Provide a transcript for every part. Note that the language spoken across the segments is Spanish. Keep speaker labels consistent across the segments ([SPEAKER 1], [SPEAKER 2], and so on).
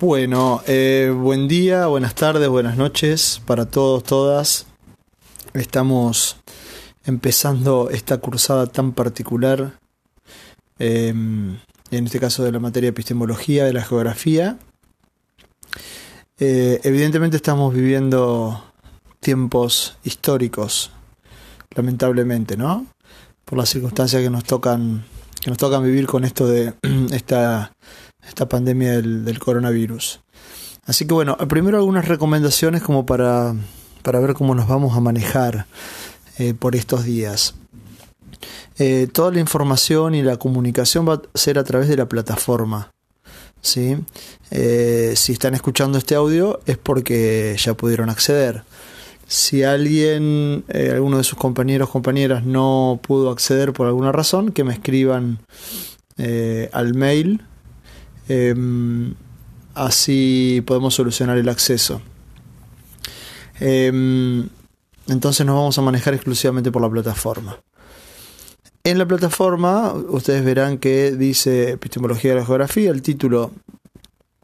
[SPEAKER 1] Bueno, eh, buen día, buenas tardes, buenas noches para todos, todas. Estamos empezando esta cursada tan particular, eh, en este caso de la materia de epistemología, de la geografía. Eh, evidentemente estamos viviendo tiempos históricos, lamentablemente, ¿no? Por las circunstancias que nos tocan, que nos tocan vivir con esto de esta esta pandemia del, coronavirus. Así que bueno, primero algunas recomendaciones como para, para ver cómo nos vamos a manejar eh, por estos días. Eh, toda la información y la comunicación va a ser a través de la plataforma. ¿sí? Eh, si están escuchando este audio es porque ya pudieron acceder. Si alguien, alguno de sus compañeros o compañeras no pudo acceder por alguna razón, que me escriban al mail Em, así podemos solucionar el acceso. Em, entonces nos vamos a manejar exclusivamente por la plataforma. En la plataforma ustedes verán que dice epistemología de la geografía, el título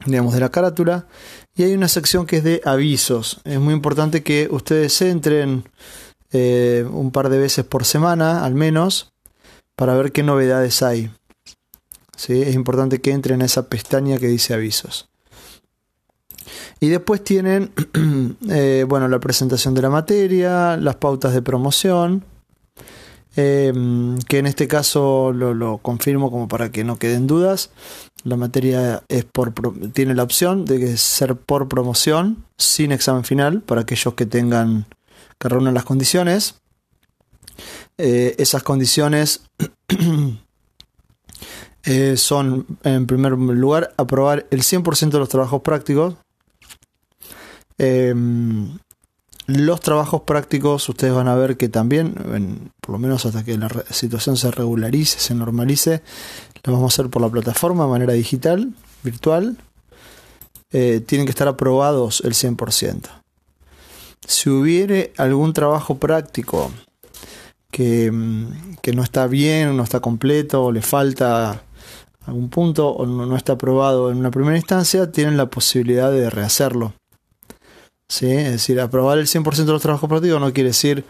[SPEAKER 1] digamos de la carátula y hay una sección que es de avisos. Es muy importante que ustedes entren eh, un par de veces por semana al menos para ver qué novedades hay. Es importante que entren en esa pestaña que dice avisos. Y después tienen, eh, bueno, la presentación de la materia, las pautas de promoción, eh, que en este caso lo, confirmo como para que no queden dudas. La materia es por, tiene la opción de ser por promoción, sin examen final, para aquellos que tengan, que reúnan las condiciones. Eh, esas condiciones Eh, son, en primer lugar, aprobar el 100% de los trabajos prácticos. Em, los trabajos prácticos, ustedes van a ver que también, por lo menos hasta que la situación se regularice, se normalice, lo vamos a hacer por la plataforma de manera digital, virtual. Eh, tienen que estar aprobados el 100%. Si hubiere algún trabajo práctico que, mm, que no está bien, no está completo, le falta algún punto o no, está aprobado en una primera instancia, tienen la posibilidad de rehacerlo. ¿Sí? Es decir, aprobar el 100% de los trabajos prácticos no quiere decir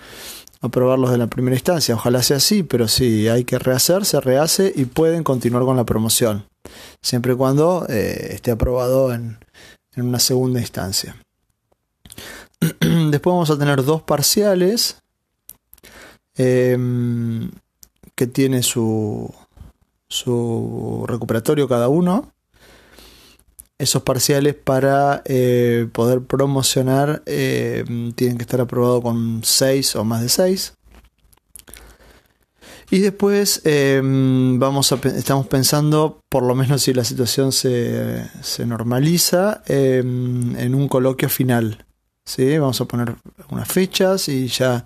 [SPEAKER 1] aprobarlos de la primera instancia. Ojalá sea así, pero si hay que rehacer, se rehace y pueden continuar con la promoción. Siempre y cuando eh, esté aprobado en, una segunda instancia. Después vamos a tener dos parciales em, que tiene su, su recuperatorio cada uno. Esos parciales para eh, poder promocionar eh, tienen que estar aprobados con 6 o más de 6. Y después eh, vamos a, estamos pensando, por lo menos si la situación se, se normaliza, en un coloquio final. ¿sí? Vamos a poner unas fechas y ya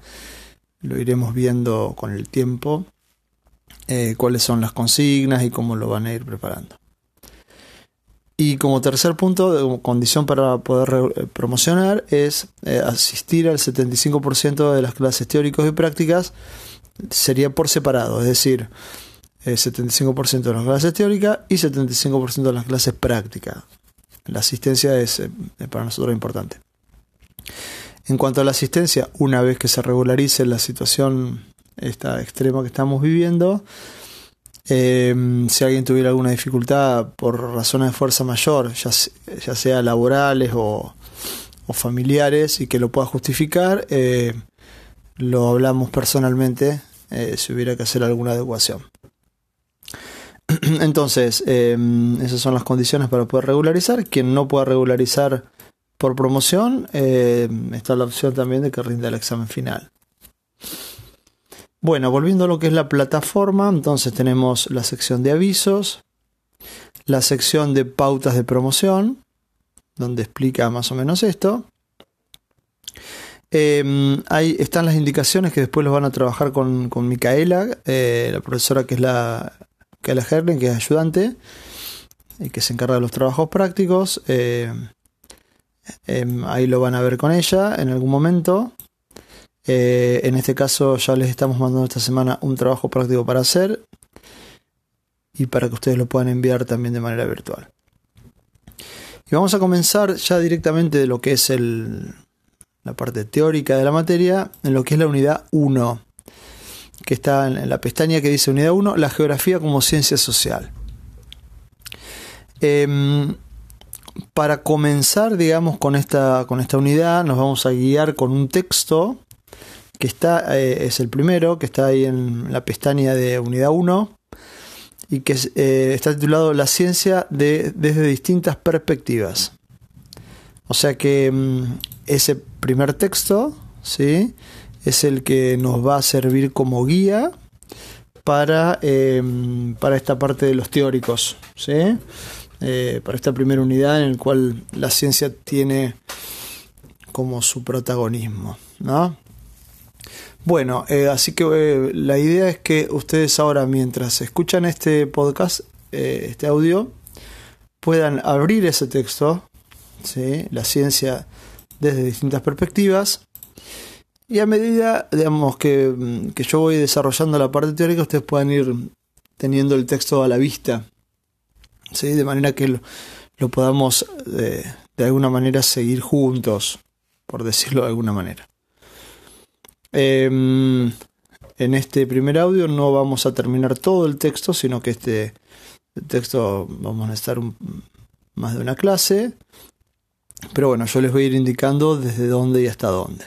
[SPEAKER 1] lo iremos viendo con el tiempo eh, cuáles son las consignas y cómo lo van a ir preparando. Y como tercer punto, condición para poder eh, promocionar es eh, asistir al 75% de las clases teóricas y prácticas, sería por separado, es decir, 75% de las clases teóricas y 75% de las clases prácticas. La asistencia es para nosotros importante. En cuanto a la asistencia, una vez que se regularice la situación esta extrema que estamos viviendo. Em, si alguien tuviera alguna dificultad por razones de fuerza mayor, ya, sea laborales o, familiares, y que lo pueda justificar, eh, lo hablamos personalmente eh, si hubiera que hacer alguna adecuación. Entonces, em, esas son las condiciones para poder regularizar. Quien no pueda regularizar por promoción, em, está la opción también de que rinda el examen final. Bueno, volviendo a lo que es la plataforma, entonces tenemos la sección de avisos, la sección de pautas de promoción, donde explica más o menos esto. Em, ahí están las indicaciones que después los van a trabajar con, Micaela, eh, la profesora que es la Micaela que es ayudante y que se encarga de los trabajos prácticos. Eh, em, ahí lo van a ver con ella en algún momento. Eh, en este caso ya les estamos mandando esta semana un trabajo práctico para hacer y para que ustedes lo puedan enviar también de manera virtual. Y vamos a comenzar ya directamente de lo que es la parte teórica de la materia, en lo que es la unidad 1, que está en la pestaña que dice unidad 1, la geografía como ciencia social. Em, para comenzar, digamos, con esta, con esta unidad, nos vamos a guiar con un texto que está, eh, es el primero, que está ahí en la pestaña de unidad 1 y que eh, está titulado La ciencia de, desde distintas perspectivas. O sea que mm, ese primer texto ¿sí? es el que nos va a servir como guía para, em, para esta parte de los teóricos. ¿sí? Eh, para esta primera unidad en la cual la ciencia tiene como su protagonismo. ¿no? Bueno, eh, así que eh, la idea es que ustedes ahora, mientras escuchan este podcast, eh, este audio, puedan abrir ese texto, ¿sí? la ciencia desde distintas perspectivas, y a medida, digamos, que, mm, que yo voy desarrollando la parte teórica, ustedes puedan ir teniendo el texto a la vista, ¿sí? de manera que lo, lo podamos de alguna manera seguir juntos, por decirlo de alguna manera. Em, en este primer audio no vamos a terminar todo el texto, sino que este texto vamos a estar más de una clase. Pero bueno, yo les voy a ir indicando desde dónde y hasta dónde.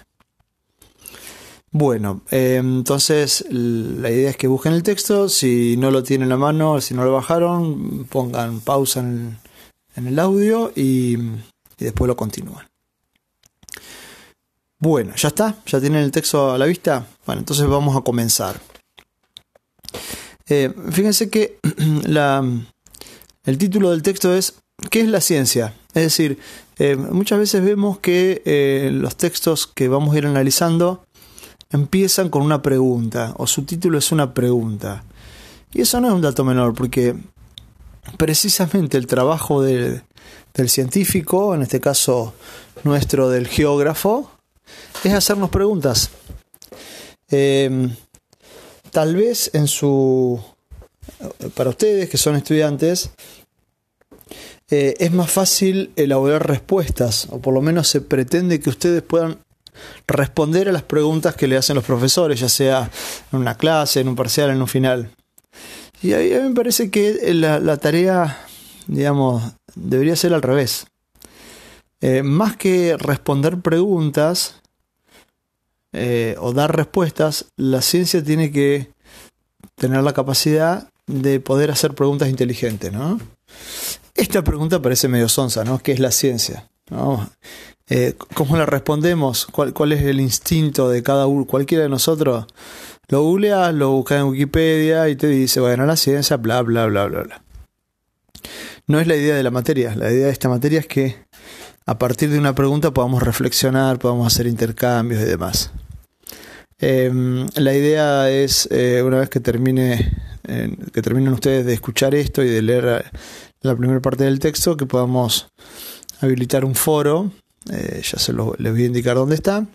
[SPEAKER 1] Bueno, em, entonces la idea es que busquen el texto. Si no lo tienen a mano, si no lo bajaron, pongan pausa en el, audio y después lo continúan. Bueno, ya está, ya tienen el texto a la vista. Bueno, entonces vamos a comenzar. Eh, fíjense que el título del texto es ¿Qué es la ciencia? Es decir, eh, muchas veces vemos que eh, los textos que vamos a ir analizando empiezan con una pregunta o su título es una pregunta. Y eso no es un dato menor porque precisamente el trabajo del científico, en este caso nuestro del geógrafo, es hacernos preguntas. Em, tal vez en su. Para ustedes que son estudiantes, eh, es más fácil elaborar respuestas, o por lo menos se pretende que ustedes puedan responder a las preguntas que le hacen los profesores, ya sea en una clase, en un parcial, en un final. Y a mí me parece que la, la tarea, digamos, debería ser al revés. Eh, más que responder preguntas eh, o dar respuestas, la ciencia tiene que tener la capacidad de poder hacer preguntas inteligentes, ¿no? Esta pregunta parece medio sonsa, ¿no? ¿Qué es la ciencia? Eh, ¿Cómo la respondemos? ¿Cuál, ¿Cuál, es el instinto de cada uno? Cualquiera de nosotros lo googleas, lo buscas en Wikipedia y te dice, bueno, la ciencia, bla, bla, bla, bla, bla. No es la idea de la materia. La idea de esta materia es que a partir de una pregunta podamos reflexionar, podamos hacer intercambios y demás. Em, la idea es, eh, una vez que termine, que terminen ustedes de escuchar esto y de leer la primera parte del texto, que podamos habilitar un foro, eh, ya se lo, les voy a indicar dónde está,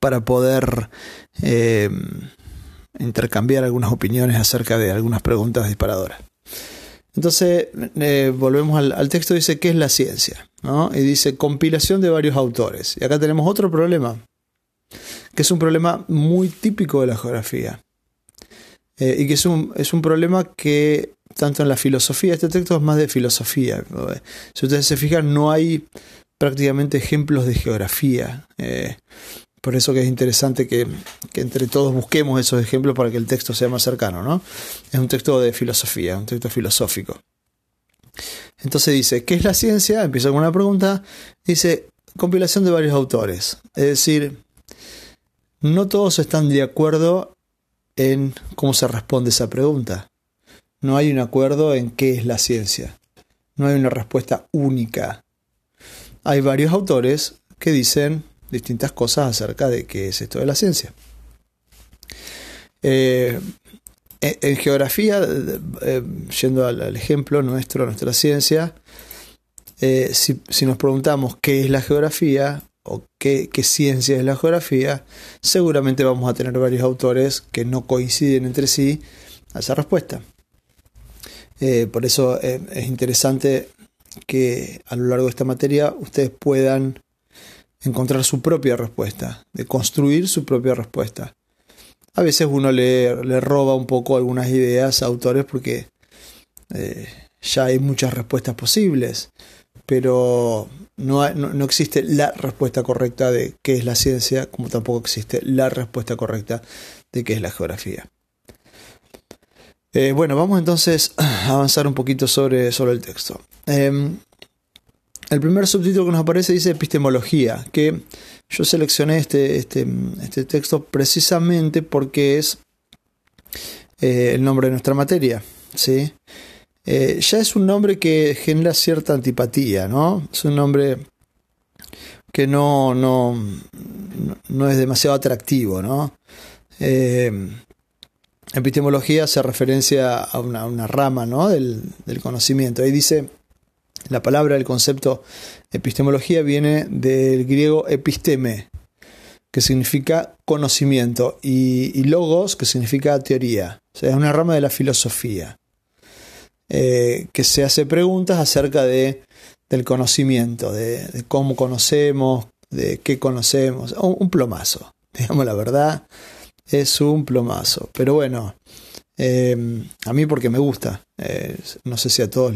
[SPEAKER 1] para poder em, intercambiar algunas opiniones acerca de algunas preguntas disparadoras. Entonces, eh, volvemos al, texto, dice, ¿qué es la ciencia? Y dice, compilación de varios autores. Y acá tenemos otro problema, que es un problema muy típico de la geografía. Eh, y que es un, es un problema que, tanto en la filosofía, este texto es más de filosofía. Si ustedes se fijan, no hay prácticamente ejemplos de geografía. Eh, por eso que es interesante que, entre todos busquemos esos ejemplos para que el texto sea más cercano, ¿no? Es un texto de filosofía, un texto filosófico. Entonces dice, ¿qué es la ciencia? Empieza con una pregunta. Dice, compilación de varios autores. Es decir, no todos están de acuerdo en cómo se responde esa pregunta. No hay un acuerdo en qué es la ciencia. No hay una respuesta única. Hay varios autores que dicen distintas cosas acerca de qué es esto de la ciencia. Eh, en, geografía, eh, yendo al, ejemplo nuestro, nuestra ciencia, eh, si, nos preguntamos qué es la geografía o qué, qué, ciencia es la geografía, seguramente vamos a tener varios autores que no coinciden entre sí a esa respuesta. por eso es interesante que a lo largo de esta materia ustedes puedan encontrar su propia respuesta, de construir su propia respuesta. A veces uno le, le roba un poco algunas ideas a autores porque eh, ya hay muchas respuestas posibles, pero no, no, existe la respuesta correcta de qué es la ciencia, como tampoco existe la respuesta correcta de qué es la geografía. Eh, bueno, vamos entonces a avanzar un poquito sobre, sobre el texto. Em, el primer subtítulo que nos aparece dice epistemología, que yo seleccioné este, este, este texto precisamente porque es eh, el nombre de nuestra materia. ¿sí? Eh, ya es un nombre que genera cierta antipatía, ¿no? Es un nombre que no, no, no es demasiado atractivo, ¿no? Eh, epistemología hace referencia a una, rama ¿no? del, del, conocimiento. Ahí dice, la palabra, el concepto epistemología viene del griego episteme, que significa conocimiento, y, logos, que significa teoría. O sea, es una rama de la filosofía, eh, que se hace preguntas acerca de, del conocimiento, de, cómo conocemos, de qué conocemos. Un, plomazo, digamos la verdad, es un plomazo. Pero bueno, eh, a mí porque me gusta. Eh, no sé si a todos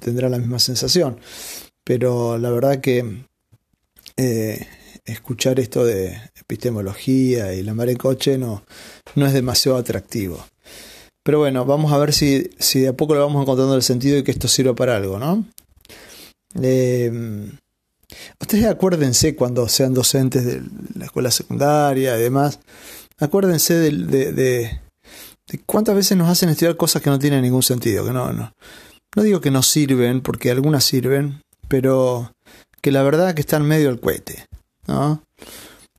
[SPEAKER 1] tendrá la misma sensación. Pero la verdad que eh, escuchar esto de epistemología y la mar en coche no, no es demasiado atractivo. Pero bueno, vamos a ver si, si de a poco le vamos encontrando el sentido y que esto sirva para algo, ¿no? Eh, ustedes acuérdense cuando sean docentes de la escuela secundaria y demás, acuérdense de, de, cuántas veces nos hacen estudiar cosas que no tienen ningún sentido, que no, no, no digo que no sirven, porque algunas sirven, pero que la verdad que están medio al cohete, ¿no?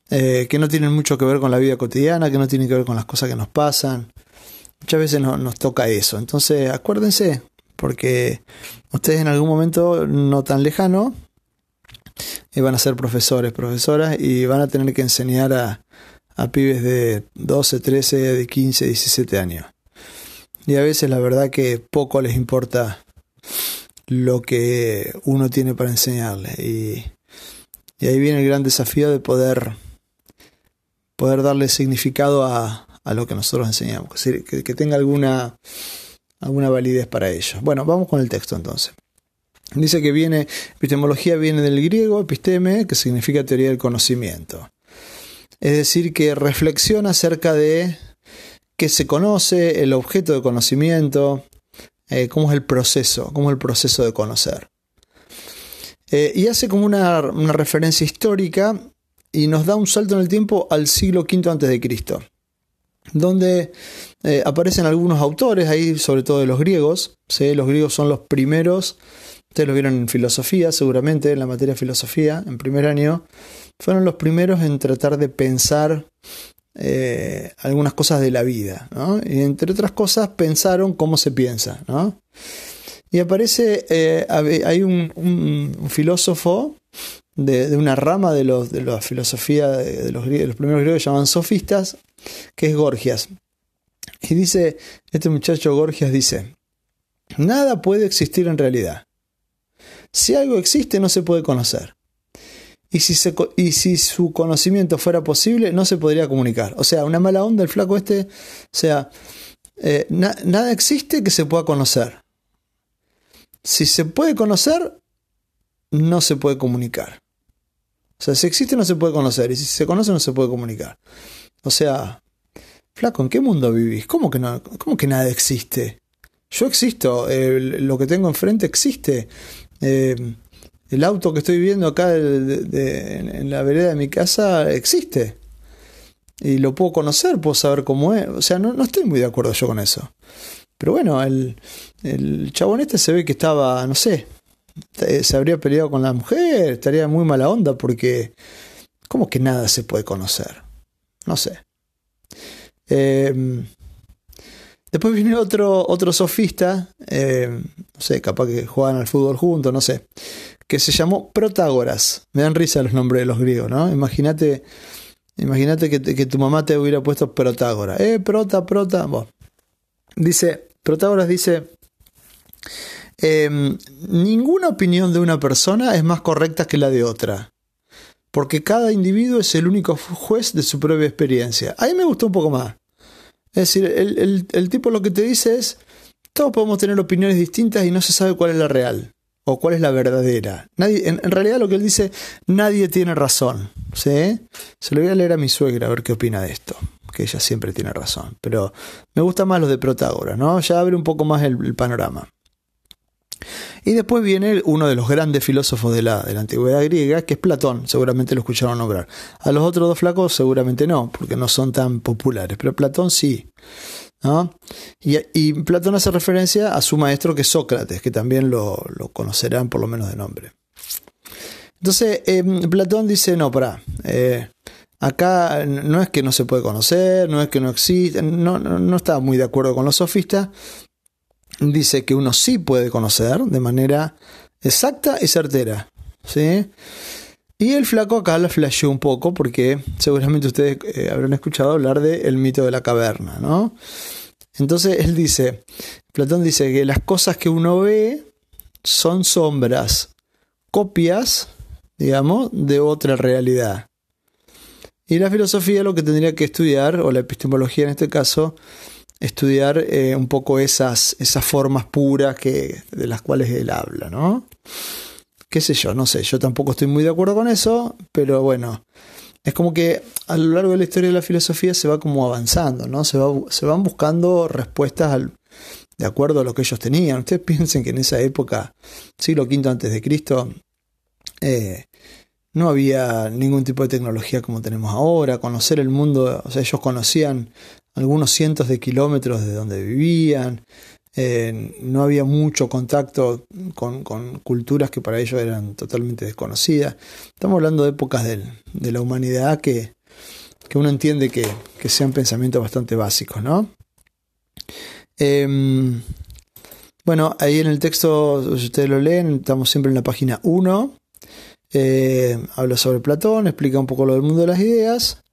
[SPEAKER 1] Eh, que no tienen mucho que ver con la vida cotidiana, que no tienen que ver con las cosas que nos pasan. Muchas veces nos toca eso. Entonces, acuérdense, porque ustedes en algún momento no tan lejano eh, van a ser profesores, profesoras y van a tener que enseñar a, a pibes de 12, 13, de 15, 17 años. Y a veces la verdad que poco les importa lo que uno tiene para enseñarle. Y, ahí viene el gran desafío de poder, poder darle significado a, a lo que nosotros enseñamos, que, que tenga alguna, alguna validez para ellos. Bueno, vamos con el texto entonces. Dice que viene, epistemología viene del griego, episteme, que significa teoría del conocimiento. Es decir, que reflexiona acerca de qué se conoce, el objeto de conocimiento, eh, cómo es el proceso, cómo es el proceso de conocer. Eh, y hace como una, referencia histórica y nos da un salto en el tiempo al siglo V a.C., donde eh, aparecen algunos autores ahí, sobre todo de los griegos. Los griegos son los primeros, ustedes lo vieron en filosofía, seguramente, en la materia de filosofía, en primer año, fueron los primeros en tratar de pensar eh, algunas cosas de la vida, ¿no? Y entre otras cosas pensaron cómo se piensa, ¿no? Y aparece, eh, hay un, filósofo de, una rama de, los, de la filosofía de, los, los, primeros griegos que llaman sofistas, que es Gorgias. Y dice, este muchacho Gorgias dice, nada puede existir en realidad. Si algo existe no se puede conocer. Y si, y si su conocimiento fuera posible, no se podría comunicar. O sea, una mala onda el flaco este. O sea, eh, nada existe que se pueda conocer. Si se puede conocer, no se puede comunicar. O sea, si existe no se puede conocer. Y si se conoce no se puede comunicar. O sea, flaco, ¿en qué mundo vivís? ¿Cómo que, no, cómo que nada existe? Yo existo, lo que tengo enfrente existe. Eh, el auto que estoy viendo acá en la vereda de mi casa existe. Y lo puedo conocer, puedo saber cómo es. O sea, no, estoy muy de acuerdo yo con eso. Pero bueno, el, el chabón este se ve que estaba, no sé, se habría peleado con la mujer, estaría muy mala onda porque, ¿cómo que nada se puede conocer? No sé. Em, después viene otro, otro sofista, em, no sé, capaz que juegan al fútbol juntos, no sé, que se llamó Protágoras. Me dan risa los nombres de los griegos, ¿no? Imagínate, imagínate que, tu mamá te hubiera puesto Protágoras. Eh, prota, prota. Dice, Protágoras dice, em, ninguna opinión de una persona es más correcta que la de otra. Porque cada individuo es el único juez de su propia experiencia. A mí me gustó un poco más. Es decir, el, tipo lo que te dice es, todos podemos tener opiniones distintas y no se sabe cuál es la real o cuál es la verdadera. Nadie, en, realidad lo que él dice, nadie tiene razón. ¿sí? Se lo voy a leer a mi suegra a ver qué opina de esto, que ella siempre tiene razón. Pero me gusta más lo de Protágoras, ¿no? Ya abre un poco más el panorama. Y después viene uno de los grandes filósofos de la, de la antigüedad griega, que es Platón, seguramente lo escucharon nombrar. A los otros dos flacos seguramente no, porque no son tan populares, pero Platón sí. Y, Platón hace referencia a su maestro que es Sócrates, que también lo, conocerán por lo menos de nombre. Entonces, em, Platón dice, no, para, eh, acá no es que no se puede conocer, no es que no existe, no, no, no está muy de acuerdo con los sofistas, dice que uno sí puede conocer de manera exacta y certera. ¿sí? Y el flaco acá la flasheó un poco porque seguramente ustedes eh, habrán escuchado hablar del mito de la caverna, ¿no? Entonces él dice, Platón dice que las cosas que uno ve son sombras, copias, digamos, de otra realidad. Y la filosofía lo que tendría que estudiar, o la epistemología en este caso, estudiar eh, un poco esas, esas formas puras que, de las cuales él habla, ¿no? Qué sé yo, no sé, yo tampoco estoy muy de acuerdo con eso, pero bueno, es como que a lo largo de la historia de la filosofía se va como avanzando, ¿no? Se, va, se van buscando respuestas al, de acuerdo a lo que ellos tenían. Ustedes piensen que en esa época, siglo V antes de Cristo, eh, no había ningún tipo de tecnología como tenemos ahora, conocer el mundo, o sea, ellos conocían algunos cientos de kilómetros de donde vivían, eh, no había mucho contacto con, culturas que para ellos eran totalmente desconocidas. Estamos hablando de épocas de, la humanidad que, uno entiende que, sean pensamientos bastante básicos, ¿no? Em, bueno, ahí en el texto, si ustedes lo leen, estamos siempre en la página 1. Eh, habla sobre Platón, explica un poco lo del mundo de las ideas.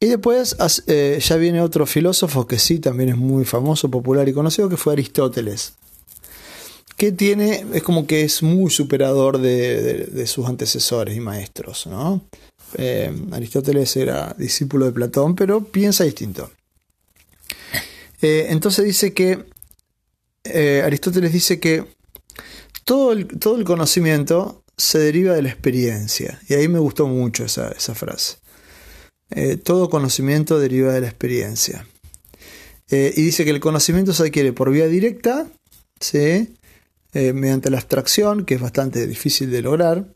[SPEAKER 1] Y después eh, ya viene otro filósofo que sí, también es muy famoso, popular y conocido, que fue Aristóteles. Que tiene, es como que es muy superador de, sus antecesores y maestros, ¿no? Eh, Aristóteles era discípulo de Platón, pero piensa distinto. Eh, entonces dice que, Aristóteles dice que todo el, todo el, conocimiento se deriva de la experiencia. Y ahí me gustó mucho esa, esa frase. Eh, todo conocimiento deriva de la experiencia. Eh, y dice que el conocimiento se adquiere por vía directa, ¿sí? Eh, mediante la abstracción, que es bastante difícil de lograr,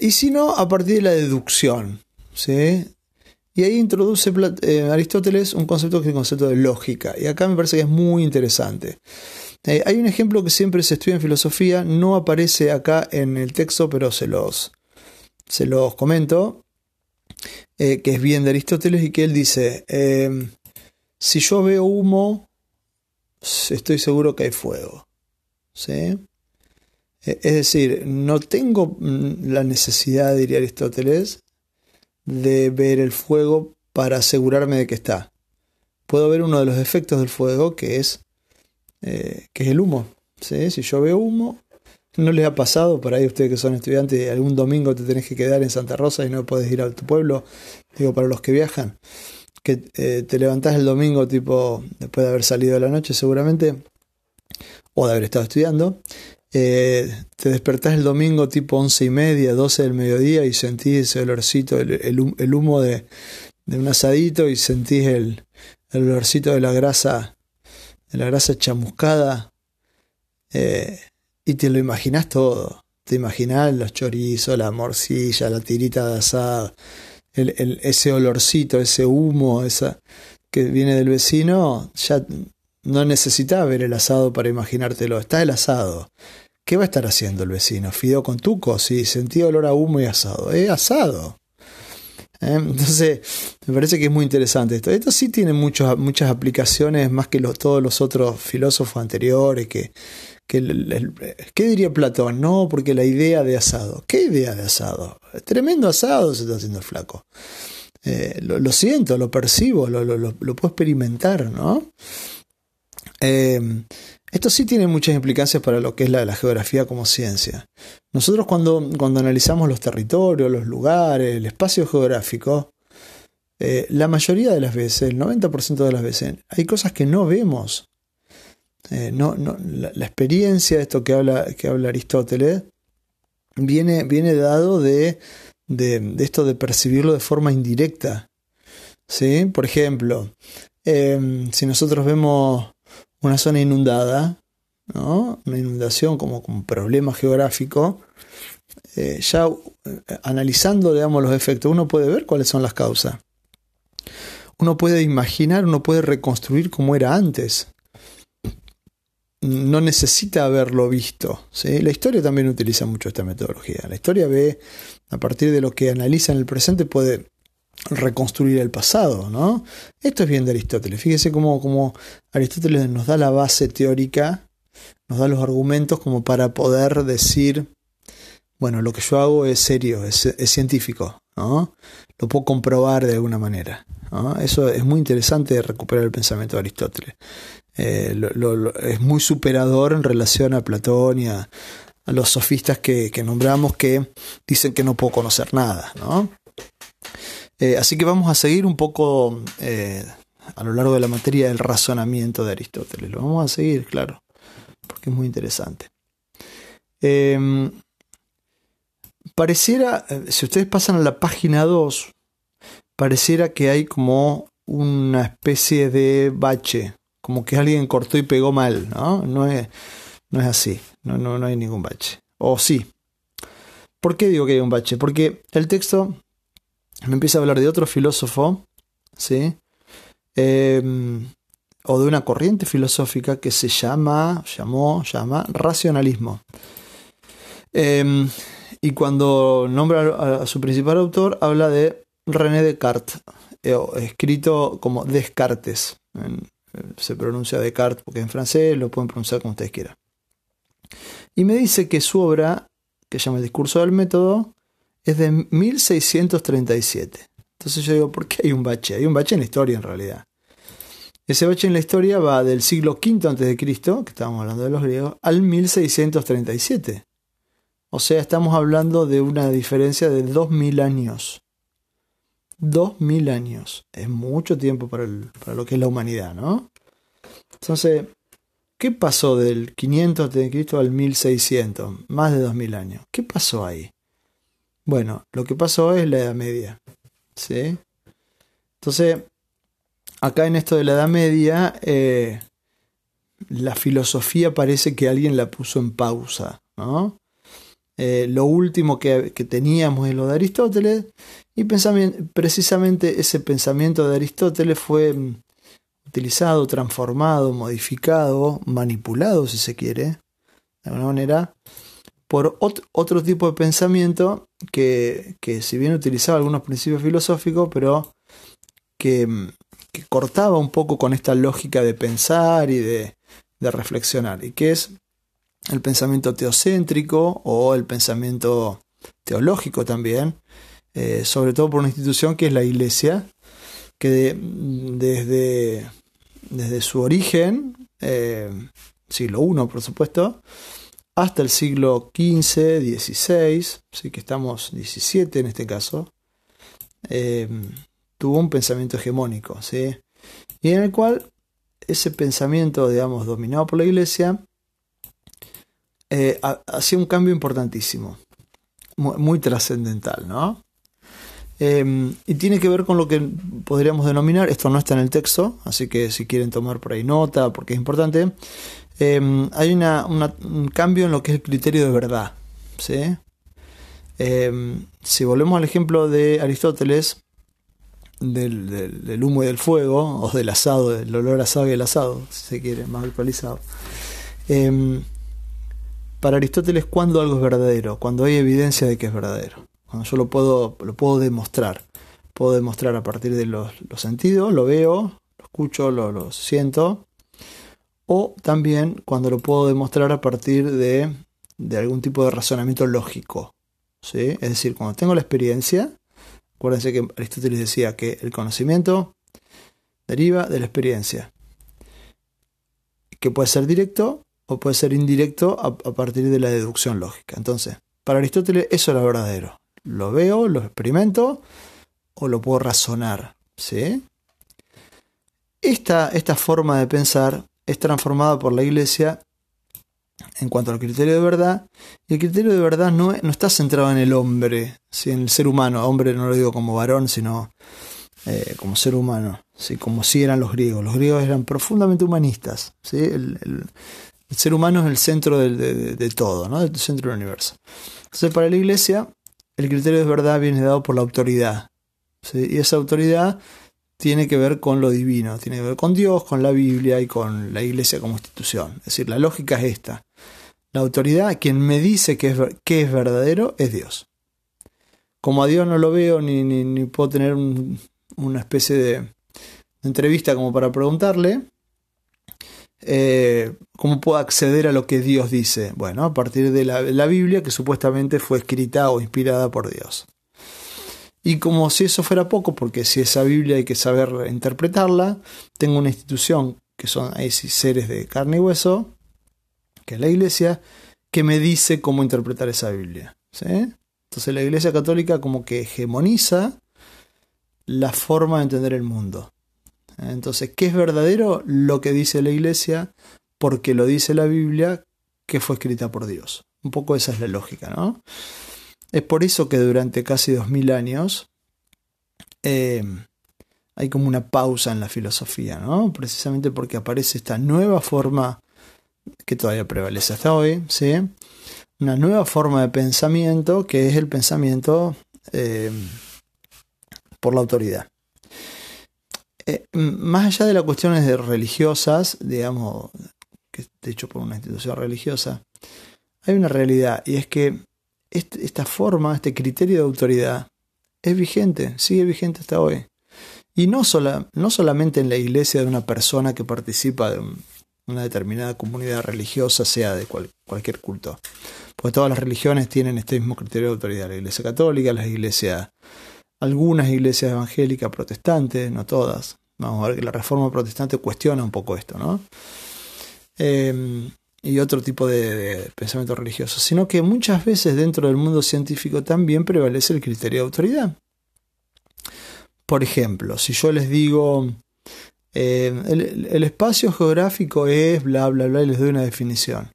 [SPEAKER 1] y si no, a partir de la deducción. ¿sí? Y ahí introduce Aristóteles un concepto que es el concepto de lógica. Y acá me parece que es muy interesante. hay un ejemplo que siempre se estudia en filosofía, no aparece acá en el texto, pero se los, se los comento. Eh, que es bien de Aristóteles y que él dice, em, si yo veo humo, estoy seguro que hay fuego. ¿Sí? E, es decir, no tengo mm, la necesidad, diría Aristóteles, de ver el fuego para asegurarme de que está. Puedo ver uno de los efectos del fuego, que es, eh, que es el humo. ¿Sí? Si yo veo humo, ¿No les ha pasado por ahí ustedes que son estudiantes, algún domingo te tenés que quedar en Santa Rosa y no puedes ir a tu pueblo? Digo, para los que viajan, que eh, te levantás el domingo tipo después de haber salido de la noche seguramente, o de haber estado estudiando, eh, te despertás el domingo tipo once y media, doce del mediodía y sentís ese olorcito, el, humo de, un asadito y sentís el, el olorcito de la grasa, de la grasa chamuscada. Eh, y te lo imaginas todo. Te imaginas los chorizos, la morcilla, la tirita de asado, el, ese olorcito, ese humo, esa que viene del vecino. Ya no necesitas ver el asado para imaginártelo. Está el asado. ¿Qué va a estar haciendo el vecino? ¿Fideo con tuco? Sí, sentí olor a humo y asado. Es asado. ¿Eh? Entonces, me parece que es muy interesante esto. Esto sí tiene muchas muchas aplicaciones más que todos los otros filósofos anteriores que ¿Qué diría Platón? No, porque la idea de asado. ¿Qué idea de asado? Tremendo asado se está haciendo el flaco. Eh, lo, siento, lo percibo, lo, lo, puedo experimentar, ¿no? Eh, esto sí tiene muchas implicancias para lo que es la, la geografía como ciencia. Nosotros cuando, cuando, analizamos los territorios, los lugares, el espacio geográfico, eh, la mayoría de las veces, el 90% de las veces, hay cosas que no vemos. Eh, no, no, la, experiencia, esto que habla, que habla Aristóteles, viene, viene dado de, de, de, esto de percibirlo de forma indirecta. ¿Sí? Por ejemplo, eh, si nosotros vemos una zona inundada, ¿no? una inundación como, como problema geográfico, eh, ya eh, analizando digamos, los efectos, uno puede ver cuáles son las causas. Uno puede imaginar, uno puede reconstruir cómo era antes. No necesita haberlo visto. La historia también utiliza mucho esta metodología. La historia ve, a partir de lo que analiza en el presente, puede reconstruir el pasado, ¿no? Esto es bien de Aristóteles. Fíjese cómo, Aristóteles nos da la base teórica, nos da los argumentos como para poder decir, bueno, lo que yo hago es serio, es, científico, ¿no? Lo puedo comprobar de alguna manera. Eso es muy interesante recuperar el pensamiento de Aristóteles. Eh, es muy superador en relación a Platón y a, los sofistas que, que nombramos que dicen que no puedo conocer nada, ¿no? Eh, así que vamos a seguir un poco eh, a lo largo de la materia del razonamiento de Aristóteles. Lo vamos a seguir, claro, porque es muy interesante. Eh, pareciera, si ustedes pasan a la página 2, pareciera que hay como una especie de bache, como que alguien cortó y pegó mal, ¿no? No es, no es así, no, no, no hay ningún bache. O sí. ¿Por qué digo que hay un bache? Porque el texto me empieza a hablar de otro filósofo, ¿sí? Eh, o de una corriente filosófica que se llama, llamó, llama racionalismo. Eh, y cuando nombra a su principal autor, habla de René Descartes, eh, escrito como Descartes. Se pronuncia Descartes porque en francés lo pueden pronunciar como ustedes quieran. Y me dice que su obra, que se llama El discurso del método, es de 1637. Entonces yo digo, ¿por qué hay un bache? Hay un bache en la historia en realidad. Ese bache en la historia va del siglo V a.C., que estábamos hablando de los griegos, al 1637. O sea, estamos hablando de una diferencia de 2000 años. 2000 años. Es mucho tiempo para, el, para lo que es la humanidad, ¿no? Entonces, ¿qué pasó del 500 a.C. al 1600? Más de 2000 años. ¿Qué pasó ahí? Bueno, lo que pasó es la Edad Media. ¿Sí? Entonces, acá en esto de la Edad Media, eh, la filosofía parece que alguien la puso en pausa. ¿no? Eh, lo último que, teníamos es lo de Aristóteles, y precisamente ese pensamiento de Aristóteles fue mm, utilizado, transformado, modificado, manipulado, si se quiere, de alguna manera, por otro tipo de pensamiento que, que, si bien utilizaba algunos principios filosóficos, pero que, que, cortaba un poco con esta lógica de pensar y de, de reflexionar, y que es el pensamiento teocéntrico o el pensamiento teológico también, eh, sobre todo por una institución que es la Iglesia, que de, desde, desde su origen, eh, siglo I por supuesto, hasta el siglo XV, XVI, sí que estamos 17 en este caso, eh, tuvo un pensamiento hegemónico, ¿sí? y en el cual ese pensamiento, digamos, dominado por la Iglesia, eh, hacía un cambio importantísimo, muy, trascendental, ¿no? Eh, y tiene que ver con lo que podríamos denominar, esto no está en el texto, así que si quieren tomar por ahí nota, porque es importante, eh, hay un cambio en lo que es el criterio de verdad. ¿sí? Eh, si volvemos al ejemplo de Aristóteles, del, humo y del fuego, o del asado, del olor asado y el asado, si se quiere, más actualizado. Para Aristóteles, ¿cuándo algo es verdadero? Cuando hay evidencia de que es verdadero. Cuando yo lo puedo, lo puedo demostrar. Puedo demostrar a partir de los, sentidos, lo veo, lo escucho, lo, lo siento, o también cuando lo puedo demostrar a partir de, de algún tipo de razonamiento lógico. ¿sí? Es decir, cuando tengo la experiencia, acuérdense que Aristóteles decía que el conocimiento deriva de la experiencia. que puede ser directo o puede ser indirecto a, partir de la deducción lógica. Entonces, para Aristóteles eso era verdadero. Lo veo, lo experimento o lo puedo razonar. ¿sí? Esta, esta forma de pensar es transformada por la iglesia en cuanto al criterio de verdad, y el criterio de verdad no, no está centrado en el hombre, en el ser humano, hombre no lo digo como varón, sino eh, como ser humano, ¿sí? como si eran los griegos. Los griegos eran profundamente humanistas, ¿sí? Ser humano es el centro de, todo, ¿no? del centro del universo. Entonces para la iglesia el criterio de verdad viene dado por la autoridad, y esa autoridad tiene que ver con lo divino, tiene que ver con Dios, con la Biblia y con la iglesia como institución. Es decir, la lógica es esta. La autoridad, quien me dice que es, que es verdadero, es Dios. Como a Dios no lo veo ni, ni, puedo tener una especie de, entrevista como para preguntarle, eh, ¿cómo puedo acceder a lo que Dios dice? Bueno, a partir de la Biblia que supuestamente fue escrita o inspirada por Dios. Y como si eso fuera poco, porque si esa Biblia hay que saber interpretarla, tengo una institución que son ahí seres de carne y hueso, que es la iglesia, que me dice cómo interpretar esa Biblia. Entonces la iglesia católica como que hegemoniza la forma de entender el mundo. Entonces, ¿qué es verdadero? Lo que dice la iglesia, porque lo dice la Biblia, que fue escrita por Dios. Un poco esa es la lógica, ¿no? Es por eso que durante casi dos mil años eh, hay como una pausa en la filosofía, ¿no? Precisamente porque aparece esta nueva forma que todavía prevalece hasta hoy, ¿sí? Una nueva forma de pensamiento que es el pensamiento eh, por la autoridad. Eh, más allá de las cuestiones religiosas, digamos, que de hecho por una institución religiosa, hay una realidad y es que esta forma, este criterio de autoridad es vigente, sigue vigente hasta hoy. Y no, sola, no solamente en la iglesia de una persona que participa de una determinada comunidad religiosa, sea de cualquier culto. Porque todas las religiones tienen este mismo criterio de autoridad. La iglesia católica, las iglesias, algunas iglesias evangélicas protestantes, no todas. Vamos a ver que la reforma protestante cuestiona un poco esto, ¿no? Eh, y otro tipo de, pensamiento religioso, sino que muchas veces dentro del mundo científico también prevalece el criterio de autoridad. Por ejemplo, si yo les digo, eh, el, espacio geográfico es bla, bla, bla, y les doy una definición.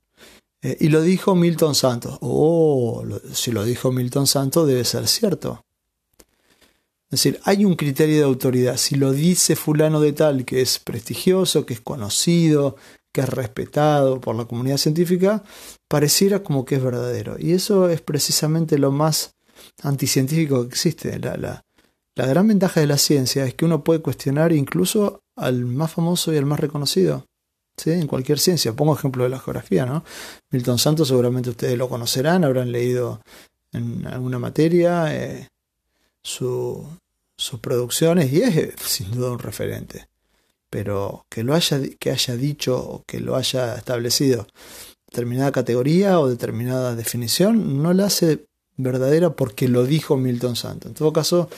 [SPEAKER 1] Eh, y lo dijo Milton Santos. Oh, si lo dijo Milton Santos debe ser cierto. Es decir, hay un criterio de autoridad. Si lo dice fulano de tal, que es prestigioso, que es conocido, que es respetado por la comunidad científica, pareciera como que es verdadero. Y eso es precisamente lo más anticientífico que existe. La, la, gran ventaja de la ciencia es que uno puede cuestionar incluso al más famoso y al más reconocido. ¿sí? En cualquier ciencia. Pongo ejemplo de la geografía. ¿no? Milton Santos seguramente ustedes lo conocerán, habrán leído en alguna materia eh, sus producciones y es sin duda un referente pero que lo haya, que haya dicho o que lo haya establecido determinada categoría o determinada definición no la hace verdadera porque lo dijo Milton Santos. En todo caso,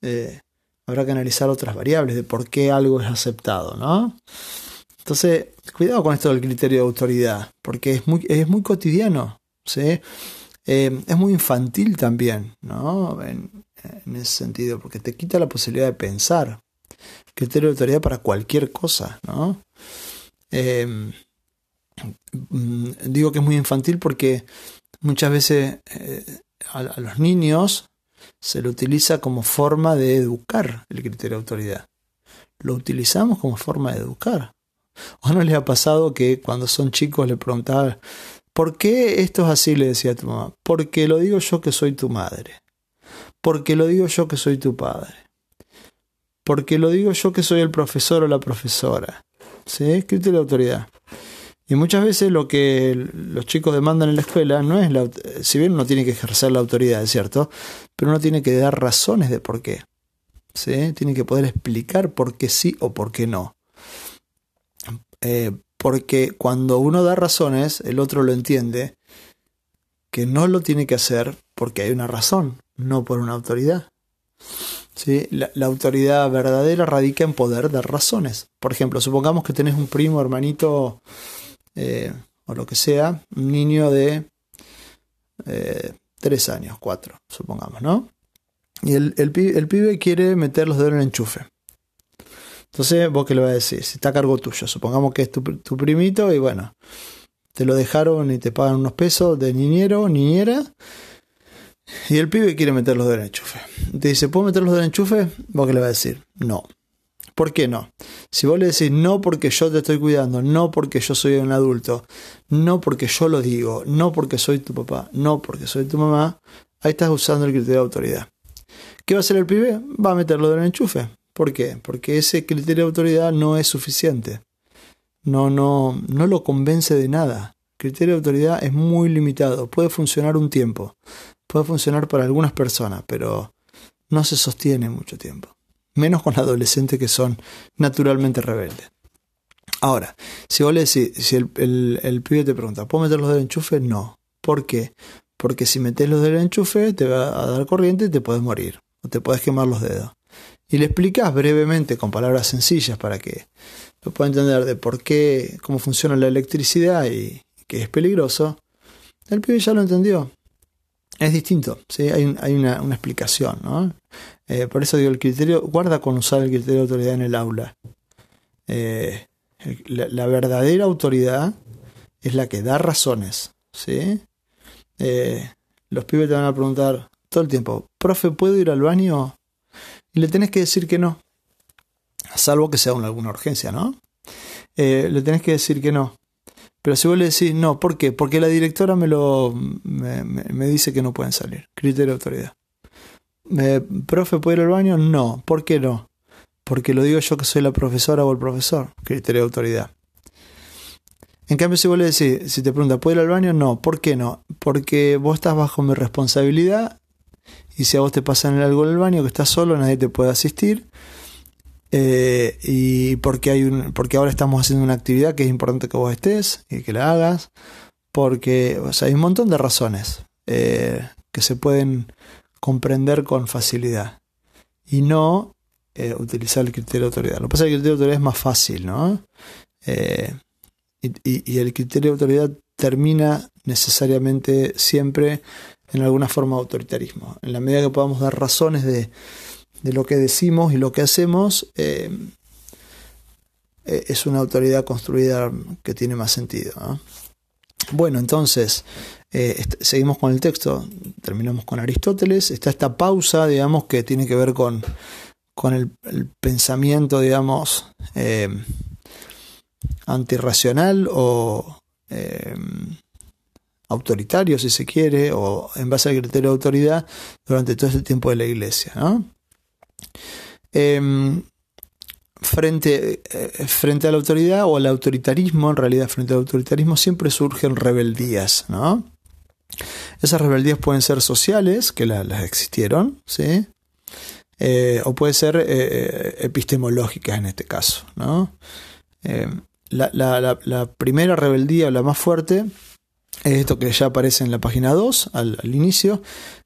[SPEAKER 1] eh, habrá que analizar otras variables de por qué algo es aceptado, ¿no? Entonces, cuidado con esto del criterio de autoridad, porque es muy, es muy cotidiano, ¿sí? Eh, es muy infantil también, ¿no? En ese sentido, porque te quita la posibilidad de pensar criterio de autoridad para cualquier cosa, ¿no? Em, mm, digo que es muy infantil porque muchas veces eh, a, los niños se lo utiliza como forma de educar el criterio de autoridad. Lo utilizamos como forma de educar. ¿O no les ha pasado que cuando son chicos le preguntaban, ¿por qué esto es así? Le decía a tu mamá. Porque lo digo yo que soy tu madre. Porque lo digo yo que soy tu padre porque lo digo yo que soy el profesor o la profesora. ¿Sí? Criterio de autoridad. Y muchas veces lo que los chicos demandan en la escuela no es la, si bien uno tiene que ejercer la autoridad, es cierto, pero uno tiene que dar razones de por qué. ¿sí? Tiene que poder explicar por qué sí o por qué no. Eh, porque cuando uno da razones, el otro lo entiende que no lo tiene que hacer porque hay una razón, no por una autoridad. ¿sí? La, autoridad verdadera radica en poder dar razones. Por ejemplo, supongamos que tenés un primo, hermanito, eh, o lo que sea, un niño de eh, tres años, cuatro, supongamos, ¿no? Y el, el, pibe quiere meter los dedos en el enchufe. Entonces, vos qué le vas a decir, si está a cargo tuyo, supongamos que es tu, tu primito y bueno, te lo dejaron y te pagan unos pesos de niñero, niñera, y el pibe quiere meter los en el enchufe. Te dice, ¿puedo meter los en enchufe? ¿Vos qué le vas a decir? No. ¿Por qué no? Si vos le decís no porque yo te estoy cuidando, no porque yo soy un adulto, no porque yo lo digo, no porque soy tu papá, no porque soy tu mamá, ahí estás usando el criterio de autoridad. ¿Qué va a hacer el pibe? Va a meterlo en el enchufe. ¿Por qué? Porque ese criterio de autoridad no es suficiente. No, no, no lo convence de nada. El criterio de autoridad es muy limitado. Puede funcionar un tiempo. Puede funcionar para algunas personas, pero no se sostiene mucho tiempo. Menos con adolescentes que son naturalmente rebeldes. Ahora, si vos le decís, si el, pibe te pregunta, ¿puedo meter los del enchufe? No. ¿Por qué? Porque si metes los del enchufe te va a dar corriente y te puedes morir. O te puedes quemar los dedos. Y le explicas brevemente, con palabras sencillas, para que lo pueda entender de por qué, cómo funciona la electricidad y que es peligroso. El pibe ya lo entendió es distinto, ¿sí? hay, hay una, explicación. ¿no? Eh, por eso digo, el criterio, guarda con usar el criterio de autoridad en el aula. Eh, la, verdadera autoridad es la que da razones. ¿sí? Eh, los pibes te van a preguntar todo el tiempo, profe, ¿puedo ir al baño? Y le tenés que decir que no. Salvo que sea una, alguna urgencia, ¿no? le tenés que decir que no. Pero si vos le decís, no, ¿por qué? Porque la directora me lo me, dice que no pueden salir. Criterio de autoridad. ¿Me, ¿Profe, puede ir al baño? No. ¿Por qué no? Porque lo digo yo que soy la profesora o el profesor. Criterio de autoridad. En cambio, si vos le decís, si te pregunta, ¿puede ir al baño? No. ¿Por qué no? Porque vos estás bajo mi responsabilidad y si a vos te pasa algo en el baño, que estás solo, nadie te puede asistir eh, y porque, hay un, porque ahora estamos haciendo una actividad que es importante que vos estés y que la hagas, porque hay un montón de razones eh, que se pueden comprender con facilidad y no eh, utilizar el criterio de autoridad. Lo que pasa es que el criterio de autoridad es más fácil, ¿no? Y, y, el criterio de autoridad termina necesariamente siempre en alguna forma de autoritarismo. En la medida que podamos dar razones de, de lo que decimos y lo que hacemos, eh, eh, es una autoridad construida que tiene más sentido. Bueno, entonces, eh, seguimos con el texto, terminamos con Aristóteles, está esta pausa, digamos, que tiene que ver con, con el, pensamiento, digamos, antirracional o autoritario, si se quiere, o en base al criterio de autoridad durante todo este tiempo de la iglesia. ¿no? Em, frente, eh, frente a la autoridad o al autoritarismo, en realidad frente al autoritarismo siempre surgen rebeldías, ¿no? Esas rebeldías pueden ser sociales, que las existieron, ¿sí? Eh, o pueden ser eh, epistemológicas en este caso, ¿no? Em, la, la, primera rebeldía, la más fuerte, es esto que ya aparece en la página 2, al inicio,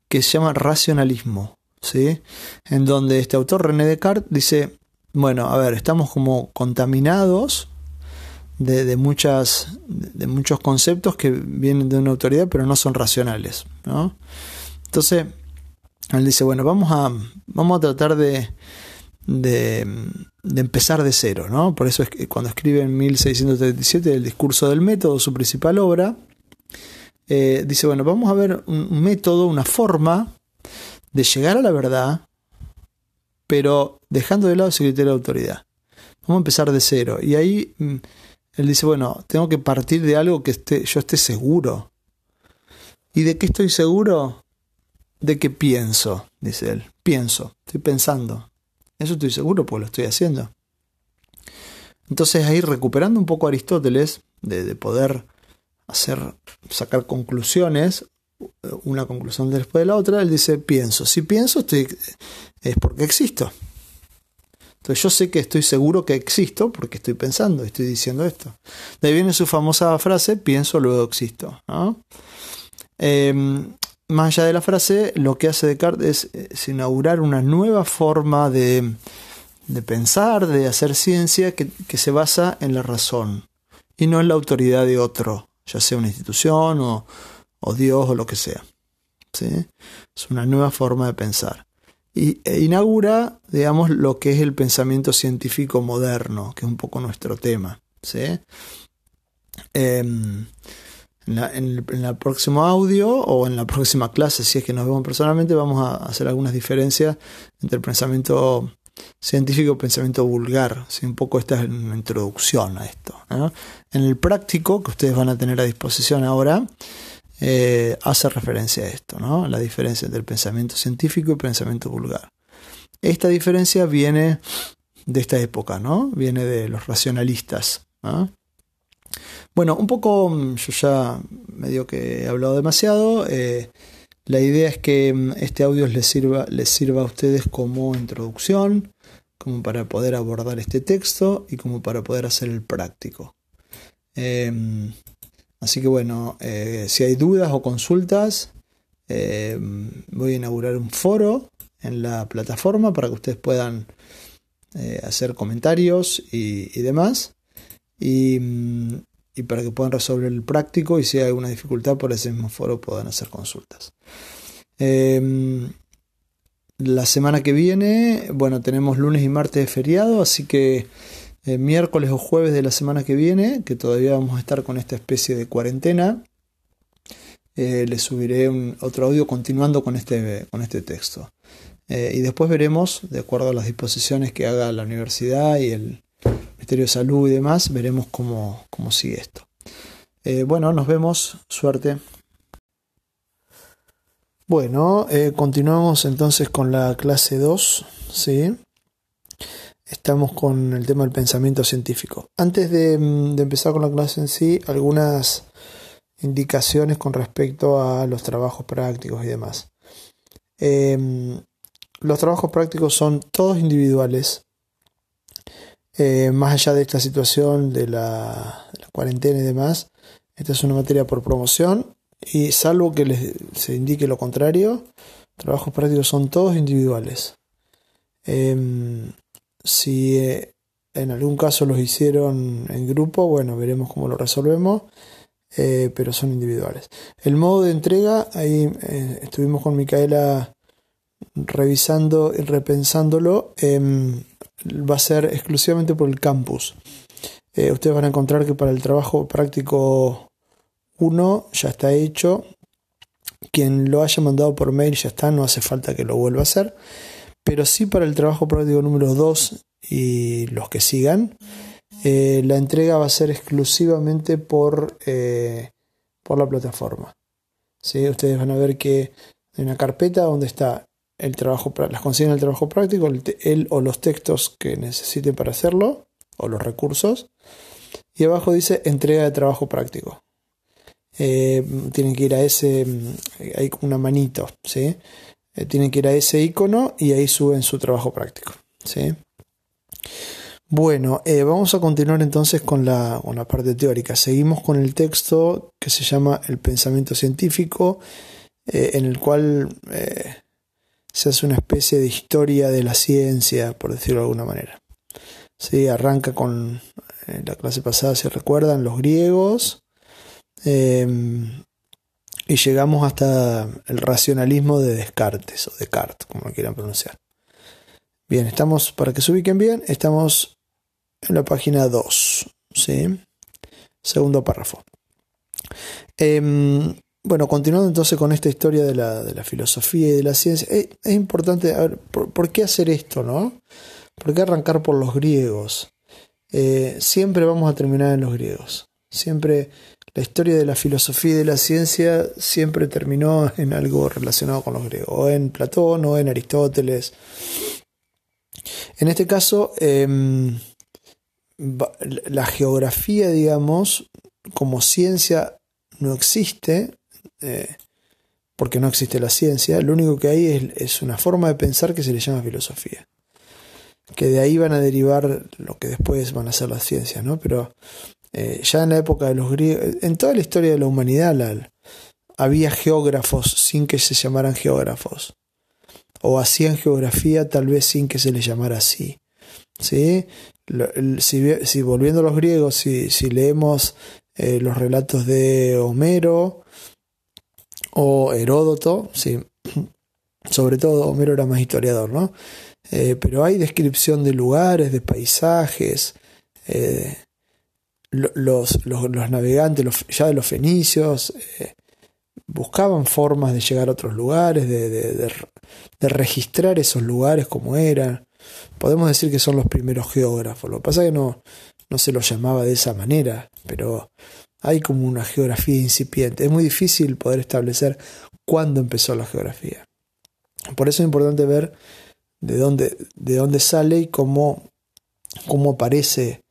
[SPEAKER 1] que se llama racionalismo. ¿Sí? En donde este autor René Descartes dice, bueno, a ver, estamos como contaminados de, muchas, de muchos conceptos que vienen de una autoridad pero no son racionales, ¿no? Entonces, él dice, bueno, vamos a, vamos a tratar de, de, empezar de cero, ¿no? Por eso es que cuando escribe en 1637 el discurso del método, su principal obra, eh, dice, bueno, vamos a ver un método, una forma de llegar a la verdad, pero dejando de lado ese criterio de autoridad. Vamos a empezar de cero. Y ahí mm, él dice, bueno, tengo que partir de algo que esté, yo esté seguro. ¿Y de qué estoy seguro? De que pienso, dice él. Pienso, estoy pensando. Eso estoy seguro porque lo estoy haciendo. Entonces ahí recuperando un poco a Aristóteles, de, de poder hacer, sacar conclusiones, una conclusión después de la otra, él dice, pienso. Si pienso, estoy, es porque existo. Entonces yo sé que estoy seguro que existo porque estoy pensando, estoy diciendo esto. De ahí viene su famosa frase, pienso, luego existo. Em, más allá de la frase, lo que hace Descartes es, inaugurar una nueva forma de, pensar, de hacer ciencia que, se basa en la razón y no en la autoridad de otro, ya sea una institución o, Dios o lo que sea. ¿sí? Es una nueva forma de pensar. Y e inaugura, digamos, lo que es el pensamiento científico moderno, que es un poco nuestro tema. ¿sí? Em, en, el, próximo audio o en la próxima clase, si es que nos vemos personalmente, vamos a hacer algunas diferencias entre el pensamiento científico y el pensamiento vulgar. Un poco esta es una introducción a esto. En el práctico que ustedes van a tener a disposición ahora, eh, hace referencia a esto, ¿no? la diferencia entre el pensamiento científico y el pensamiento vulgar. Esta diferencia viene de esta época, ¿no? viene de los racionalistas. Bueno, un poco, mm, yo ya medio que he hablado demasiado. Eh, la idea es que mm, este audio les sirva, les sirva a ustedes como introducción, como para poder abordar este texto y como para poder hacer el práctico. Em, así que bueno, eh, si hay dudas o consultas, em, voy a inaugurar un foro en la plataforma para que ustedes puedan eh, hacer comentarios y, y demás. Y, mm, y para que puedan resolver el práctico y si hay alguna dificultad por ese mismo foro puedan hacer consultas. Em, la semana que viene, bueno, tenemos lunes y martes de feriado, así que eh, miércoles o jueves de la semana que viene, que todavía vamos a estar con esta especie de cuarentena, eh, les subiré otro audio continuando con este, con este texto. Eh, y después veremos, de acuerdo a las disposiciones que haga la universidad y el, Ministerio de Salud y demás, veremos cómo, sigue esto. Eh, bueno, nos vemos, suerte. Bueno, continuamos entonces con la clase 2, ¿sí? Estamos con el tema del pensamiento científico. Antes de, mm, empezar con la clase en sí, algunas indicaciones con respecto a los trabajos prácticos y demás. Em, los trabajos prácticos son todos individuales, eh, más allá de esta situación de la, cuarentena y demás, esta es una materia por promoción y salvo que les, se indique lo contrario, trabajos prácticos son todos individuales. Em, si eh, en algún caso los hicieron en grupo, bueno, veremos cómo lo resolvemos, eh, pero son individuales. El modo de entrega, ahí estuvimos con Micaela revisando y repensándolo. Em, va a ser exclusivamente por el campus. Eh, ustedes van a encontrar que para el trabajo práctico 1 ya está hecho. Quien lo haya mandado por mail ya está, no hace falta que lo vuelva a hacer. Pero sí para el trabajo práctico número 2 y los que sigan, eh, la entrega va a ser exclusivamente por, eh, por la plataforma. ¿Sí? Ustedes van a ver que hay una carpeta donde está el trabajo, las consignas del trabajo práctico, el, o los textos que necesiten para hacerlo, o los recursos. Y abajo dice entrega de trabajo práctico. Eh, tienen que ir a ese, hay una manito, ¿sí? Eh, tienen que ir a ese icono y ahí suben su trabajo práctico, ¿sí? Bueno, eh, vamos a continuar entonces con la, con la parte teórica. Seguimos con el texto que se llama El pensamiento científico, en el cual se hace una especie de historia de la ciencia, por decirlo de alguna manera. Sí, arranca con eh, la clase pasada, si recuerdan, los griegos, y llegamos hasta el racionalismo de Descartes, o Descartes, como lo quieran pronunciar. Bien, estamos, para que se ubiquen bien, estamos en la página 2, ¿sí? segundo párrafo. Em, bueno, continuando entonces con esta historia de la, de la filosofía y de la ciencia, es, importante, a ver, ¿por, qué hacer esto, no? ¿Por qué arrancar por los griegos? Eh, siempre vamos a terminar en los griegos. Siempre la historia de la filosofía y de la ciencia siempre terminó en algo relacionado con los griegos, o en Platón o en Aristóteles. En este caso, em, la geografía, digamos, como ciencia no existe, eh, porque no existe la ciencia, lo único que hay es, una forma de pensar que se le llama filosofía. Que de ahí van a derivar lo que después van a ser las ciencias, ¿no? Pero eh, ya en la época de los griegos, en toda la historia de la humanidad, había geógrafos sin que se llamaran geógrafos. O hacían geografía tal vez sin que se les llamara así. ¿Sí? Si, volviendo a los griegos, si, si leemos eh, los relatos de Homero o Heródoto, sí, sobre todo Homero era más historiador, ¿no? Eh, pero hay descripción de lugares, de paisajes, eh, los, los, navegantes, ya de los fenicios, eh, buscaban formas de llegar a otros lugares, de, de, registrar esos lugares como eran. Podemos decir que son los primeros geógrafos. Lo que pasa es que no, no se los llamaba de esa manera, pero hay como una geografía incipiente. Es muy difícil poder establecer cuándo empezó la geografía. Por eso es importante ver de dónde, de dónde sale y cómo, cómo aparece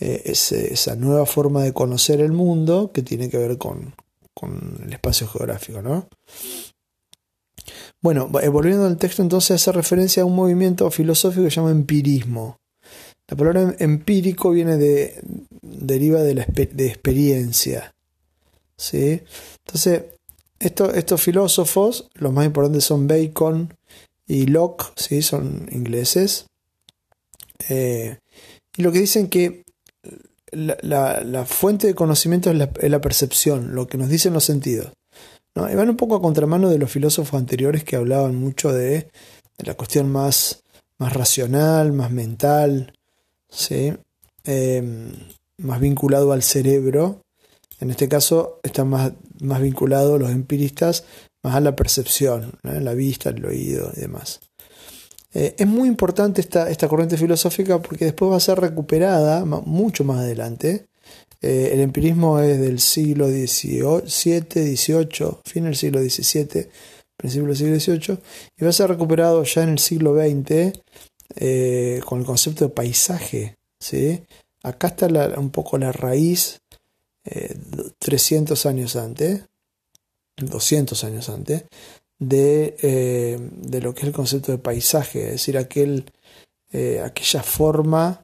[SPEAKER 1] eh, esa nueva forma de conocer el mundo que tiene que ver con, el espacio geográfico. ¿no? Bueno, eh, volviendo al texto, entonces hace referencia a un movimiento filosófico que se llama empirismo. La palabra em, empírico viene de. deriva de, la, de experiencia. ¿sí? Entonces, estos filósofos, los más importantes son Bacon y Locke, ¿sí? son ingleses. Eh, y lo que dicen que la, fuente de conocimiento es la, percepción, lo que nos dicen los sentidos. ¿no? Y van un poco a contramano de los filósofos anteriores que hablaban mucho de, la cuestión más, más racional, más mental, ¿sí? Eh, más vinculado al cerebro en este caso están más, más vinculados los empiristas más a la percepción, la vista, el oído y demás. Eh, es muy importante esta, esta, corriente filosófica porque después va a ser recuperada mucho más adelante. Eh, el empirismo es del siglo XVII, XVIII, fin del siglo XVII, principio del siglo XVIII, y va a ser recuperado ya en el siglo XX eh, con el concepto de paisaje. ¿sí? Acá está un poco la raíz 300 eh, años antes, 200 años antes, de, eh, de, lo que es el concepto de paisaje, es decir, aquel, eh, aquella forma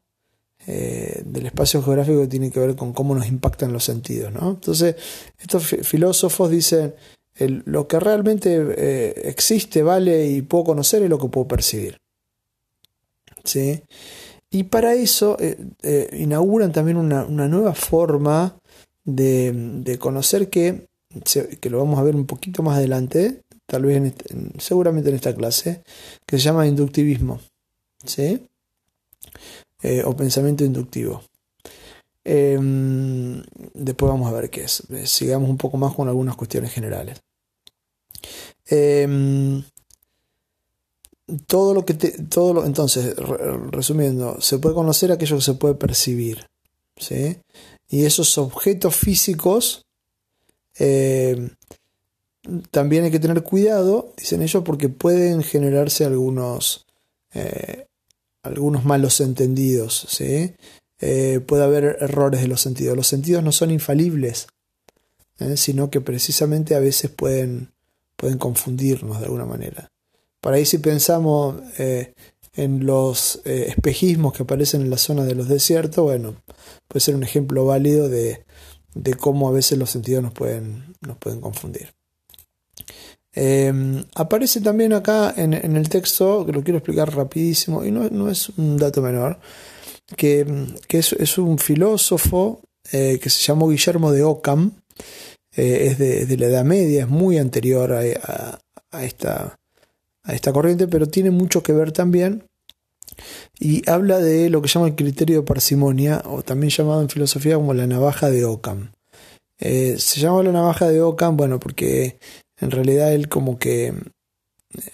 [SPEAKER 1] del espacio geográfico que tiene que ver con cómo nos impactan los sentidos. ¿no? Entonces, estos filósofos dicen, lo que realmente existe, vale y puedo conocer es lo que puedo percibir. ¿Sí? Y para eso inauguran también una, una nueva forma de, conocer que, que lo vamos a ver un poquito más adelante, tal vez seguramente en esta clase, que se llama inductivismo, ¿sí? Eh, o pensamiento inductivo. Em, después vamos a ver qué es. Eh, sigamos un poco más con algunas cuestiones generales. Em, todo lo que todo lo, entonces resumiendo se puede conocer aquello que se puede percibir ¿sí? Y esos objetos físicos eh, también hay que tener cuidado, dicen ellos, porque pueden generarse algunos, eh, algunos malos entendidos. ¿sí? Eh, puede haber errores de los sentidos. Los sentidos no son infalibles, sino que precisamente a veces pueden, pueden confundirnos de alguna manera. Por ahí si pensamos en los eh, espejismos que aparecen en la zona de los desiertos, bueno, puede ser un ejemplo válido de, cómo a veces los sentidos nos pueden, nos pueden confundir. Em, aparece también acá en, el texto, que lo quiero explicar rapidísimo, y no, es un dato menor, que, es, un filósofo eh, que se llamó Guillermo de Ockham, eh, es de, la Edad Media, es muy anterior a, a esta a esta corriente, pero tiene mucho que ver también y habla de lo que llama el criterio de parsimonia, o también llamado en filosofía como la navaja de Ockham. Eh, se llama la navaja de Ockham, bueno, porque en realidad él como que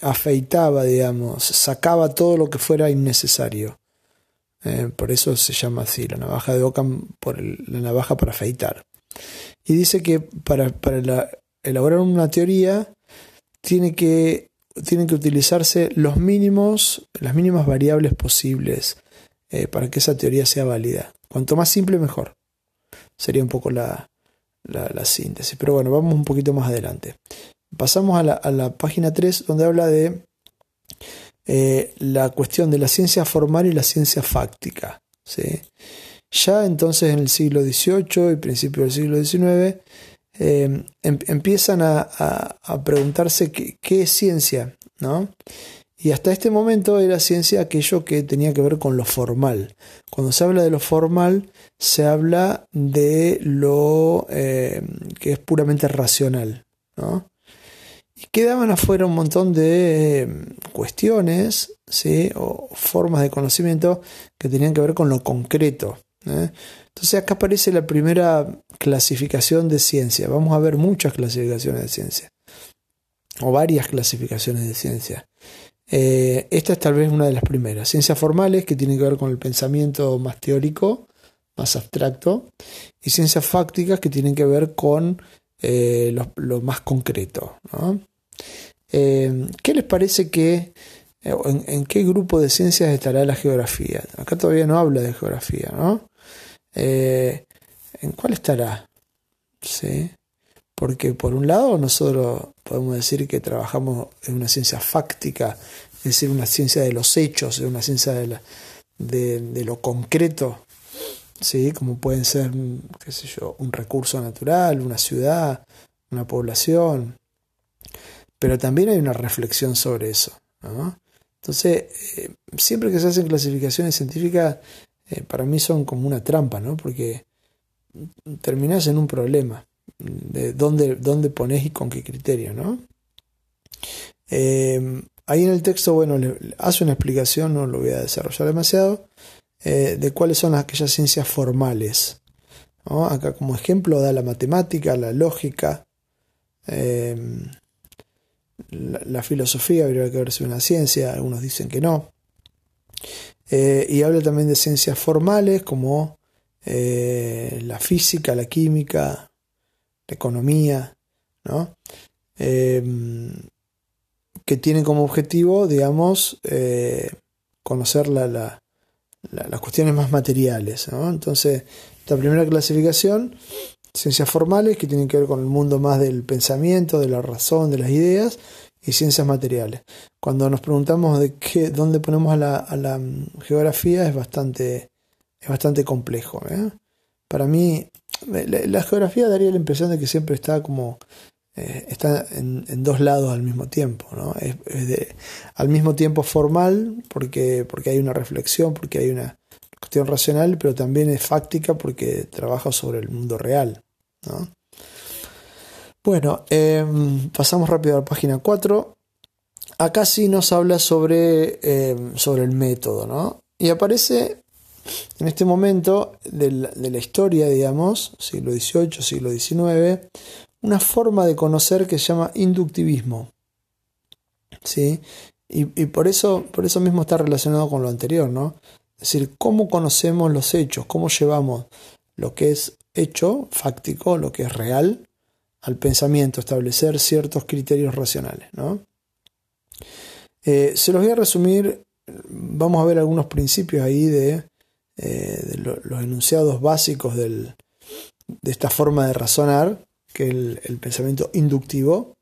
[SPEAKER 1] afeitaba, digamos, sacaba todo lo que fuera innecesario. Eh, por eso se llama así, la navaja de Ockham, por la navaja para afeitar. Y dice que para, para elaborar una teoría tiene que tienen que utilizarse los mínimos, las mínimas variables posibles eh, para que esa teoría sea válida. Cuanto más simple, mejor. Sería un poco la, la, síntesis. Pero bueno, vamos un poquito más adelante. Pasamos a la, a la página 3, donde habla de eh, la cuestión de la ciencia formal y la ciencia fáctica. ¿sí? Ya entonces en el siglo XVIII y principio del siglo XIX em, empiezan a, preguntarse qué, qué, es ciencia, ¿no? Y hasta este momento era ciencia aquello que tenía que ver con lo formal. Cuando se habla de lo formal, se habla de lo eh, que es puramente racional. ¿no? Y quedaban afuera un montón de eh, cuestiones ¿sí? o formas de conocimiento que tenían que ver con lo concreto. ¿eh? Entonces acá aparece la primera clasificación de ciencia. Vamos a ver muchas clasificaciones de ciencia. O varias clasificaciones de ciencia. Eh, esta es tal vez una de las primeras. Ciencias formales, que tienen que ver con el pensamiento más teórico, más abstracto, y ciencias fácticas, que tienen que ver con eh, lo, más concreto. Eh, ¿Qué les parece que, en, qué grupo de ciencias estará la geografía? Acá todavía no habla de geografía, ¿no? ¿En cuál estará? Sí. Porque por un lado nosotros podemos decir que trabajamos en una ciencia fáctica, es decir, una ciencia de los hechos, una ciencia de, de, lo concreto, ¿sí? como pueden ser, qué sé yo, un recurso natural, una ciudad, una población. Pero también hay una reflexión sobre eso. Entonces, eh, siempre que se hacen clasificaciones científicas, eh, para mí son como una trampa, ¿no? porque terminas en un problema de dónde, dónde pones y con qué criterio, ¿no? Eh, ahí en el texto, bueno, le, hace una explicación, no lo voy a desarrollar demasiado, eh, de cuáles son aquellas ciencias formales. Acá como ejemplo da la matemática, la lógica, eh, la, filosofía, habría que ver si es una ciencia, algunos dicen que no. y habla también de ciencias formales como la física, la química, economía, ¿no? Em, que tienen como objetivo, digamos, eh, conocer las cuestiones más materiales. Entonces, esta primera clasificación, ciencias formales, que tienen que ver con el mundo más del pensamiento, de la razón, de las ideas, y ciencias materiales. Cuando nos preguntamos de qué, dónde ponemos a la, mm, geografía, es bastante, es bastante complejo. ¿eh? Para mí, la, geografía daría la impresión de que siempre está como eh, está en, dos lados al mismo tiempo, ¿no? Es, al mismo tiempo formal porque, porque hay una reflexión, porque hay una cuestión racional, pero también es fáctica porque trabaja sobre el mundo real, Bueno, em, pasamos rápido a la página 4. Acá sí nos habla sobre, em, sobre el método, ¿no? Y aparece en este momento de la, historia, digamos, siglo XVIII, siglo XIX, una forma de conocer que se llama inductivismo. ¿Sí? Y, por, eso, por eso mismo está relacionado con lo anterior, ¿no? Es decir, cómo conocemos los hechos, cómo llevamos lo que es hecho, fáctico, lo que es real, al pensamiento, establecer ciertos criterios racionales, ¿no? Eh, se los voy a resumir, vamos a ver algunos principios ahí de eh, los enunciados básicos de esta forma de razonar, que es el, pensamiento inductivo.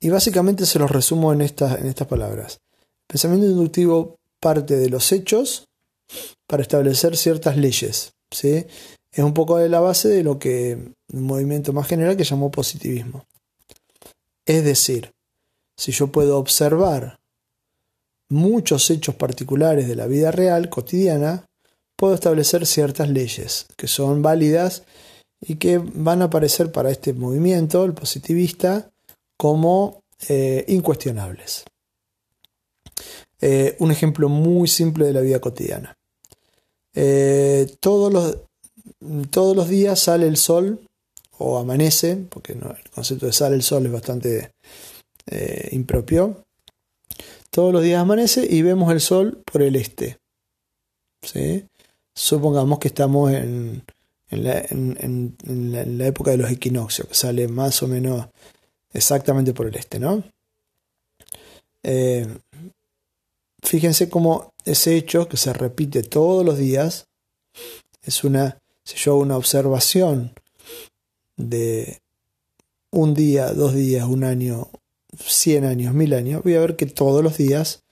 [SPEAKER 1] Y básicamente se los resumo en estas, en estas palabras. Pensamiento inductivo parte de los hechos para establecer ciertas leyes. ¿sí? Es un poco de la base de lo que un movimiento más general que llamó positivismo. Es decir, si yo puedo observar muchos hechos particulares de la vida real, cotidiana, puedo establecer ciertas leyes que son válidas y que van a aparecer para este movimiento, el positivista, como eh, incuestionables. Eh, un ejemplo muy simple de la vida cotidiana. Eh, todos, los, todos los días sale el sol o amanece, porque el concepto de sale el sol es bastante impropio, todos los días amanece y vemos el sol por el este. Supongamos que estamos en, la, época de los equinoccios, que sale más o menos exactamente por el este, ¿no? Eh, fíjense cómo ese hecho que se repite todos los días es una, si yo una observación de un día, dos días, un año, 100 años, 1000 años, voy a ver que todos los días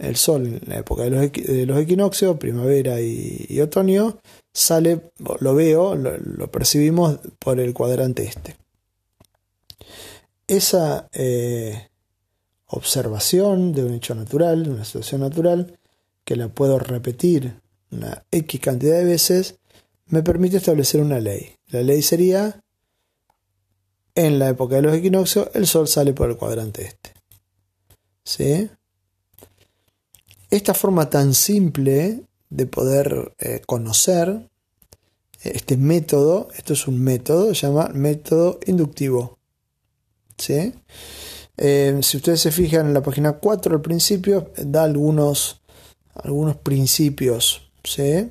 [SPEAKER 1] el Sol en la época de los, equinoccios, primavera y, otoño, sale, lo veo, lo, percibimos por el cuadrante este. Esa eh, observación de un hecho natural, de una situación natural, que la puedo repetir una X cantidad de veces, me permite establecer una ley. La ley sería, en la época de los equinoccios, el Sol sale por el cuadrante este. ¿Sí? Esta forma tan simple de poder eh, conocer este método, esto es un método, se llama método inductivo. ¿Sí? Eh, si ustedes se fijan en la página 4 al principio, da algunos, algunos principios. ¿sí?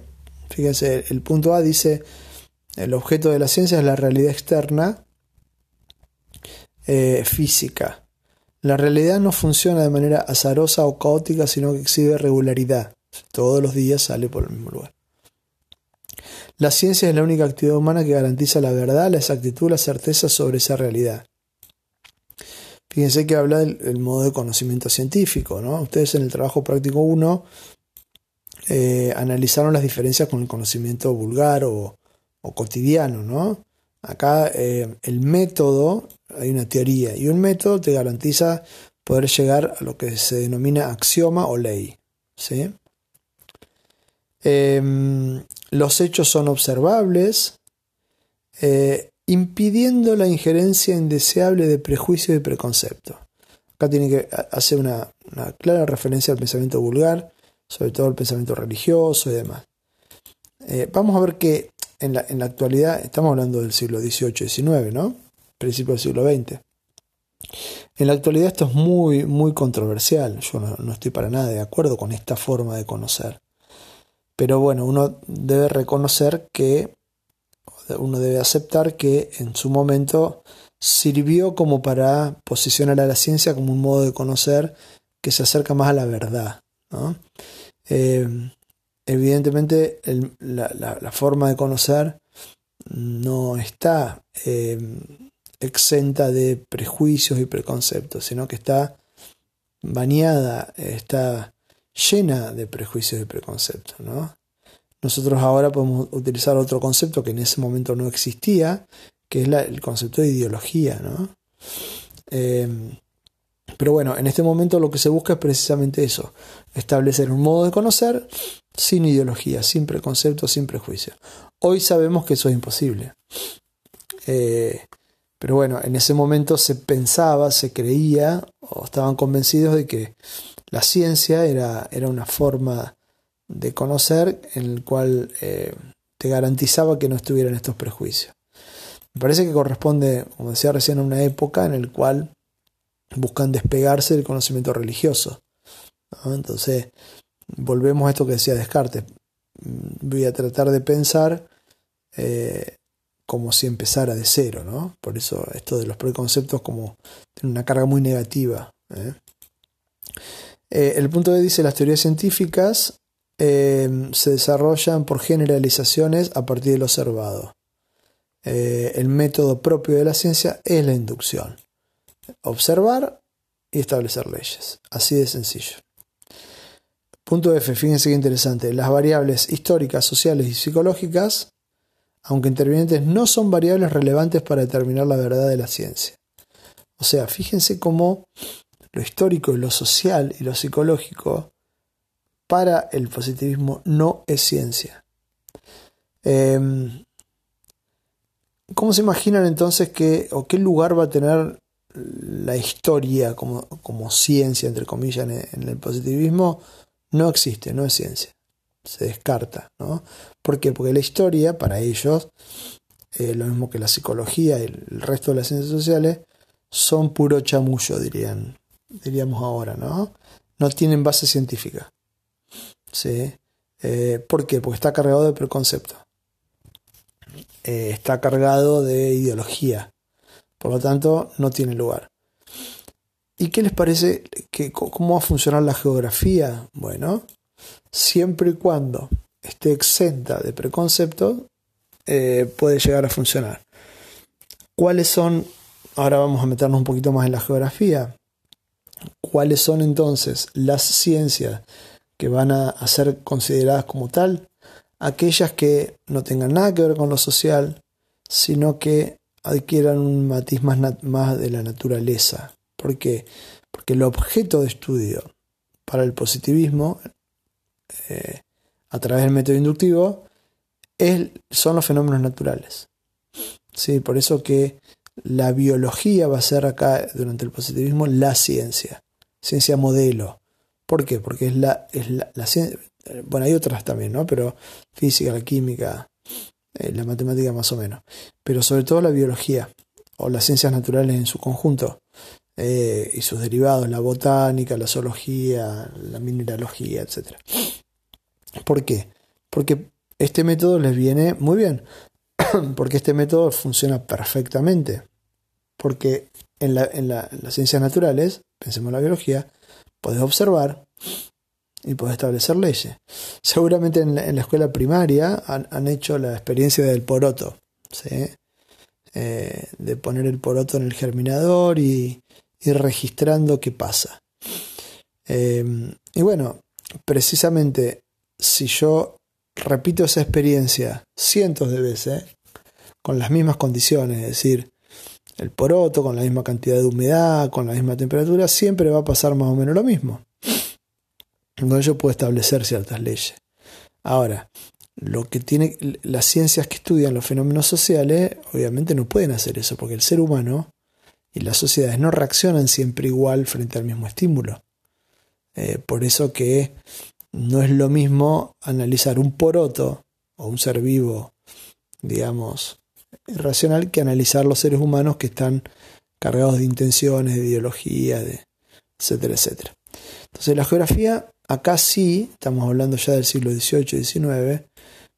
[SPEAKER 1] Fíjense, el punto A dice, el objeto de la ciencia es la realidad externa eh, física. La realidad no funciona de manera azarosa o caótica, sino que exhibe regularidad. Todos los días sale por el mismo lugar. La ciencia es la única actividad humana que garantiza la verdad, la exactitud, la certeza sobre esa realidad. Fíjense que habla del, modo de conocimiento científico. ¿no? Ustedes en el trabajo práctico 1 eh, analizaron las diferencias con el conocimiento vulgar o, cotidiano. ¿no? Acá eh, el método hay una teoría y un método te garantiza poder llegar a lo que se denomina axioma o ley. ¿sí? Em, los hechos son observables, eh, impidiendo la injerencia indeseable de prejuicio y preconcepto. Acá tiene que hacer una, clara referencia al pensamiento vulgar, sobre todo al pensamiento religioso y demás. Eh, vamos a ver que en la, en la actualidad, estamos hablando del siglo XVIII XIX, ¿no? principio del siglo XX. En la actualidad esto es muy, muy controversial. Yo no, estoy para nada de acuerdo con esta forma de conocer. Pero bueno, uno debe reconocer que, uno debe aceptar que en su momento sirvió como para posicionar a la ciencia como un modo de conocer que se acerca más a la verdad. Eh, evidentemente la, forma de conocer no está eh, exenta de prejuicios y preconceptos, sino que está bañada, está llena de prejuicios y preconceptos. Nosotros ahora podemos utilizar otro concepto que en ese momento no existía, que es el concepto de ideología. Em, pero bueno, en este momento lo que se busca es precisamente eso, establecer un modo de conocer sin ideología, sin preconceptos, sin prejuicios. Hoy sabemos que eso es imposible. Eh, pero bueno, en ese momento se pensaba, se creía o estaban convencidos de que la ciencia era, era una forma de conocer en el cual eh, te garantizaba que no estuvieran estos prejuicios. Me parece que corresponde, como decía recién, a una época en la cual buscan despegarse del conocimiento religioso. Entonces, volvemos a esto que decía Descartes. Voy a tratar de pensar eh, como si empezara de cero, ¿no? Por eso esto de los preconceptos como tiene una carga muy negativa. ¿eh? Eh, el punto B dice las teorías científicas se desarrollan por generalizaciones a partir del observado. el método propio de la ciencia es la inducción. Observar y establecer leyes. Así de sencillo. Punto F, fíjense qué interesante. Las variables históricas, sociales y psicológicas aunque intervinientes no son variables relevantes para determinar la verdad de la ciencia. O sea, fíjense cómo lo histórico, lo social y lo psicológico para el positivismo no es ciencia. Em, ¿Cómo se imaginan entonces que, o qué lugar va a tener la historia como, ciencia, entre comillas, en el positivismo? No existe, no es ciencia se descarta, ¿no? ¿Por qué? Porque la historia, para ellos, eh, lo mismo que la psicología y el resto de las ciencias sociales, son puro chamullo, dirían, diríamos ahora, ¿no? No tienen base científica. ¿Sí? Eh, ¿Por qué? Porque está cargado de preconcepto. Eh, está cargado de ideología. Por lo tanto, no tiene lugar. ¿Y qué les parece? Que, ¿Cómo va a funcionar la geografía? Bueno, siempre y cuando esté exenta de preconceptos, eh, puede llegar a funcionar. ¿Cuáles son? Ahora vamos a meternos un poquito más en la geografía. ¿Cuáles son entonces las ciencias que van a, ser consideradas como tal? Aquellas que no tengan nada que ver con lo social, sino que adquieran un matiz más, más de la naturaleza. ¿Por qué? Porque el objeto de estudio para el positivismo, eh, a través del método inductivo, es, son los fenómenos naturales. ¿Sí? Por eso que la biología va a ser acá, durante el positivismo, la ciencia, ciencia modelo. ¿Por qué? Porque es la, es la, ciencia, bueno, hay otras también, ¿no? Pero física, la química, eh, la matemática más o menos. Pero sobre todo la biología, o las ciencias naturales en su conjunto, eh, y sus derivados, la botánica, la zoología, la mineralogía, etc. ¿Por qué? Porque este método les viene muy bien, porque este método funciona perfectamente, porque en, las ciencias naturales, pensemos en la biología, podés observar y podés establecer leyes. Seguramente en la, escuela primaria han, hecho la experiencia del poroto, eh, de poner el poroto en el germinador y ir registrando qué pasa. Eh, y bueno, precisamente si yo repito esa experiencia cientos de veces, con las mismas condiciones, es decir, el poroto, con la misma cantidad de humedad, con la misma temperatura, siempre va a pasar más o menos lo mismo. Entonces yo puedo establecer ciertas leyes. Ahora, lo que tiene las ciencias que estudian los fenómenos sociales, obviamente no pueden hacer eso, porque el ser humano y las sociedades no reaccionan siempre igual frente al mismo estímulo. Eh, por eso que no es lo mismo analizar un poroto o un ser vivo, digamos, irracional, que analizar los seres humanos que están cargados de intenciones, de ideología, de etcétera, etcétera. Entonces la geografía, acá sí, estamos hablando ya del siglo XVIII y XIX,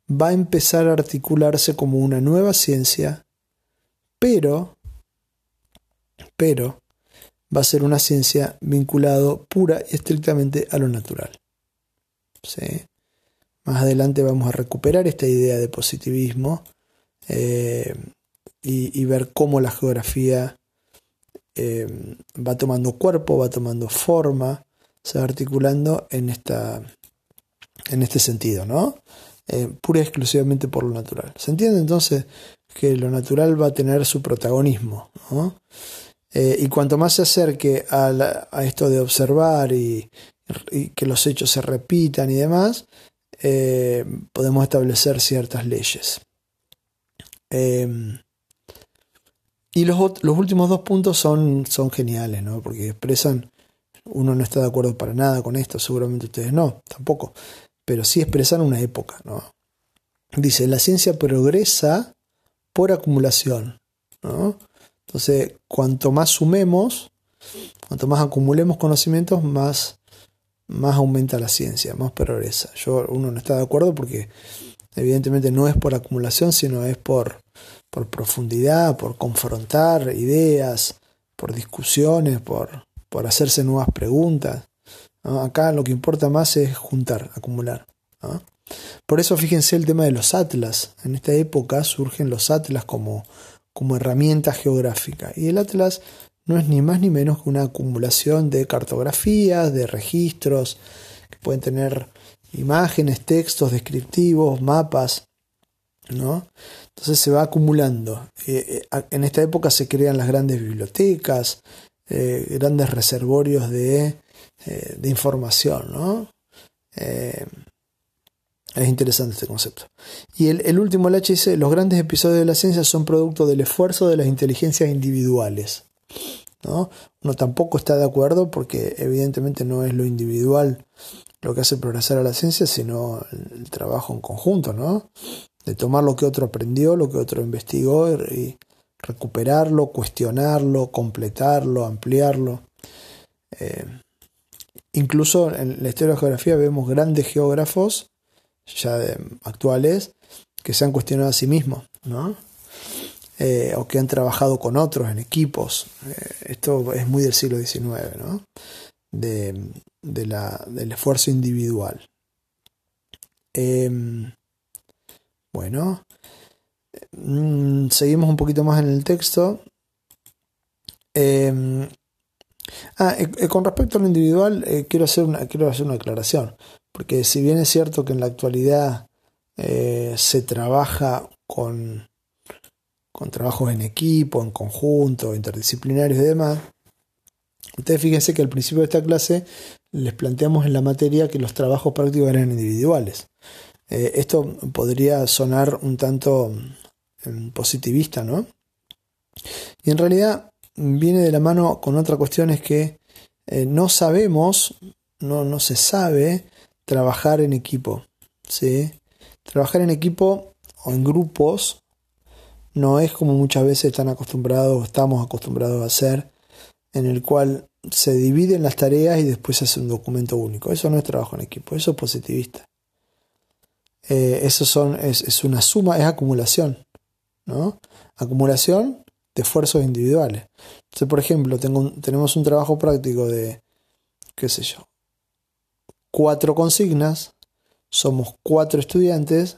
[SPEAKER 1] va a empezar a articularse como una nueva ciencia, pero, pero, va a ser una ciencia vinculado pura y estrictamente a lo natural. Más adelante vamos a recuperar esta idea de positivismo eh, y, ver cómo la geografía eh, va tomando cuerpo, va tomando forma, se va articulando en, esta, en este sentido, ¿no? Eh, pura y exclusivamente por lo natural. ¿Se entiende entonces que lo natural va a tener su protagonismo? Y cuanto más se acerque a, esto de observar y, y que los hechos se repitan y demás, eh, podemos establecer ciertas leyes. Em, y los, los, últimos dos puntos son, son geniales, ¿no? porque expresan, uno no está de acuerdo para nada con esto, seguramente ustedes no, tampoco, pero sí expresan una época. ¿no? Dice, la ciencia progresa por acumulación. ¿no? Entonces, cuanto más sumemos, cuanto más acumulemos conocimientos, más más aumenta la ciencia, más progresa. Yo, uno no está de acuerdo porque evidentemente no es por acumulación, sino es por, por profundidad, por confrontar ideas, por discusiones, por, por hacerse nuevas preguntas. Acá lo que importa más es juntar, acumular. Por eso fíjense el tema de los atlas. En esta época surgen los atlas como, como herramienta geográfica. Y el atlas no es ni más ni menos que una acumulación de cartografías, de registros, que pueden tener imágenes, textos descriptivos, mapas, ¿no? Entonces se va acumulando. Eh, eh, en esta época se crean las grandes bibliotecas, eh, grandes reservorios de, de información, ¿no? Es interesante este concepto. Y el, el último el H dice, los grandes episodios de la ciencia son producto del esfuerzo de las inteligencias individuales. ¿no? Uno tampoco está de acuerdo porque evidentemente no es lo individual lo que hace progresar a la ciencia, sino el, trabajo en conjunto, ¿no? De tomar lo que otro aprendió, lo que otro investigó y, recuperarlo, cuestionarlo, completarlo, ampliarlo. Eh, incluso en la historia de geografía vemos grandes geógrafos, ya actuales, que se han cuestionado a sí mismos, ¿no? Eh, o que han trabajado con otros en equipos. Eh, esto es muy del siglo XIX, ¿no? De, la, del esfuerzo individual. Em, bueno, mm, seguimos un poquito más en el texto. Em, Ah, con respecto a lo individual, quiero, hacer una, quiero hacer una aclaración, porque si bien es cierto que en la actualidad se trabaja con, con trabajos en equipo, en conjunto, interdisciplinarios y demás, ustedes fíjense que al principio de esta clase les planteamos en la materia que los trabajos prácticos eran individuales. Eh, esto podría sonar un tanto mm, positivista, ¿no? Y en realidad viene de la mano con otra cuestión, es que eh, no sabemos, no, no se sabe trabajar en equipo. ¿sí? Trabajar en equipo o en grupos no es como muchas veces están acostumbrados, estamos acostumbrados a hacer, en el cual se dividen las tareas y después se hace un documento único. Eso no es trabajo en equipo, eso es positivista. Eh, eso son, es, una suma, es acumulación. ¿no? Acumulación de esfuerzos individuales. Entonces, por ejemplo, tengo tenemos un trabajo práctico de, qué sé yo, cuatro consignas, somos cuatro estudiantes,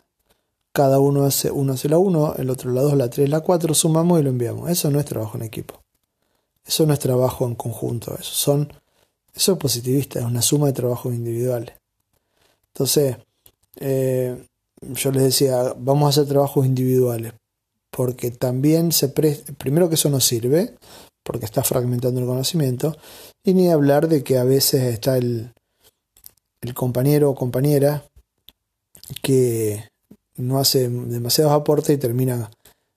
[SPEAKER 1] cada uno hace, uno hace la uno, el otro la dos, la tres, la cuatro, sumamos y lo enviamos. Eso no es trabajo en equipo. Eso no es trabajo en conjunto, eso son eso es positivista, es una suma de trabajos individuales. Entonces, eh, yo les decía, vamos a hacer trabajos individuales, porque también se primero que eso no sirve, porque está fragmentando el conocimiento, y ni hablar de que a veces está el, el compañero o compañera que no hace demasiados aportes y termina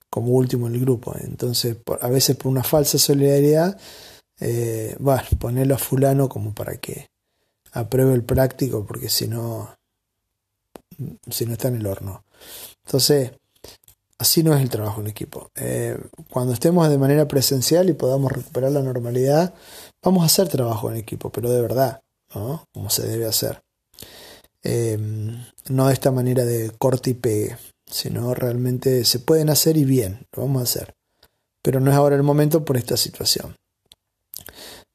[SPEAKER 1] como último en el grupo. Entonces, a veces por una falsa solidaridad, eh, bueno, ponerlo a fulano como para que apruebe el práctico, porque si no, si no está en el horno. Entonces, así no es el trabajo en equipo. Eh, cuando estemos de manera presencial y podamos recuperar la normalidad, vamos a hacer trabajo en equipo, pero de verdad, ¿no? Como se debe hacer. Eh, no de esta manera de corte y pegue sino realmente se pueden hacer y bien, lo vamos a hacer. Pero no es ahora el momento por esta situación.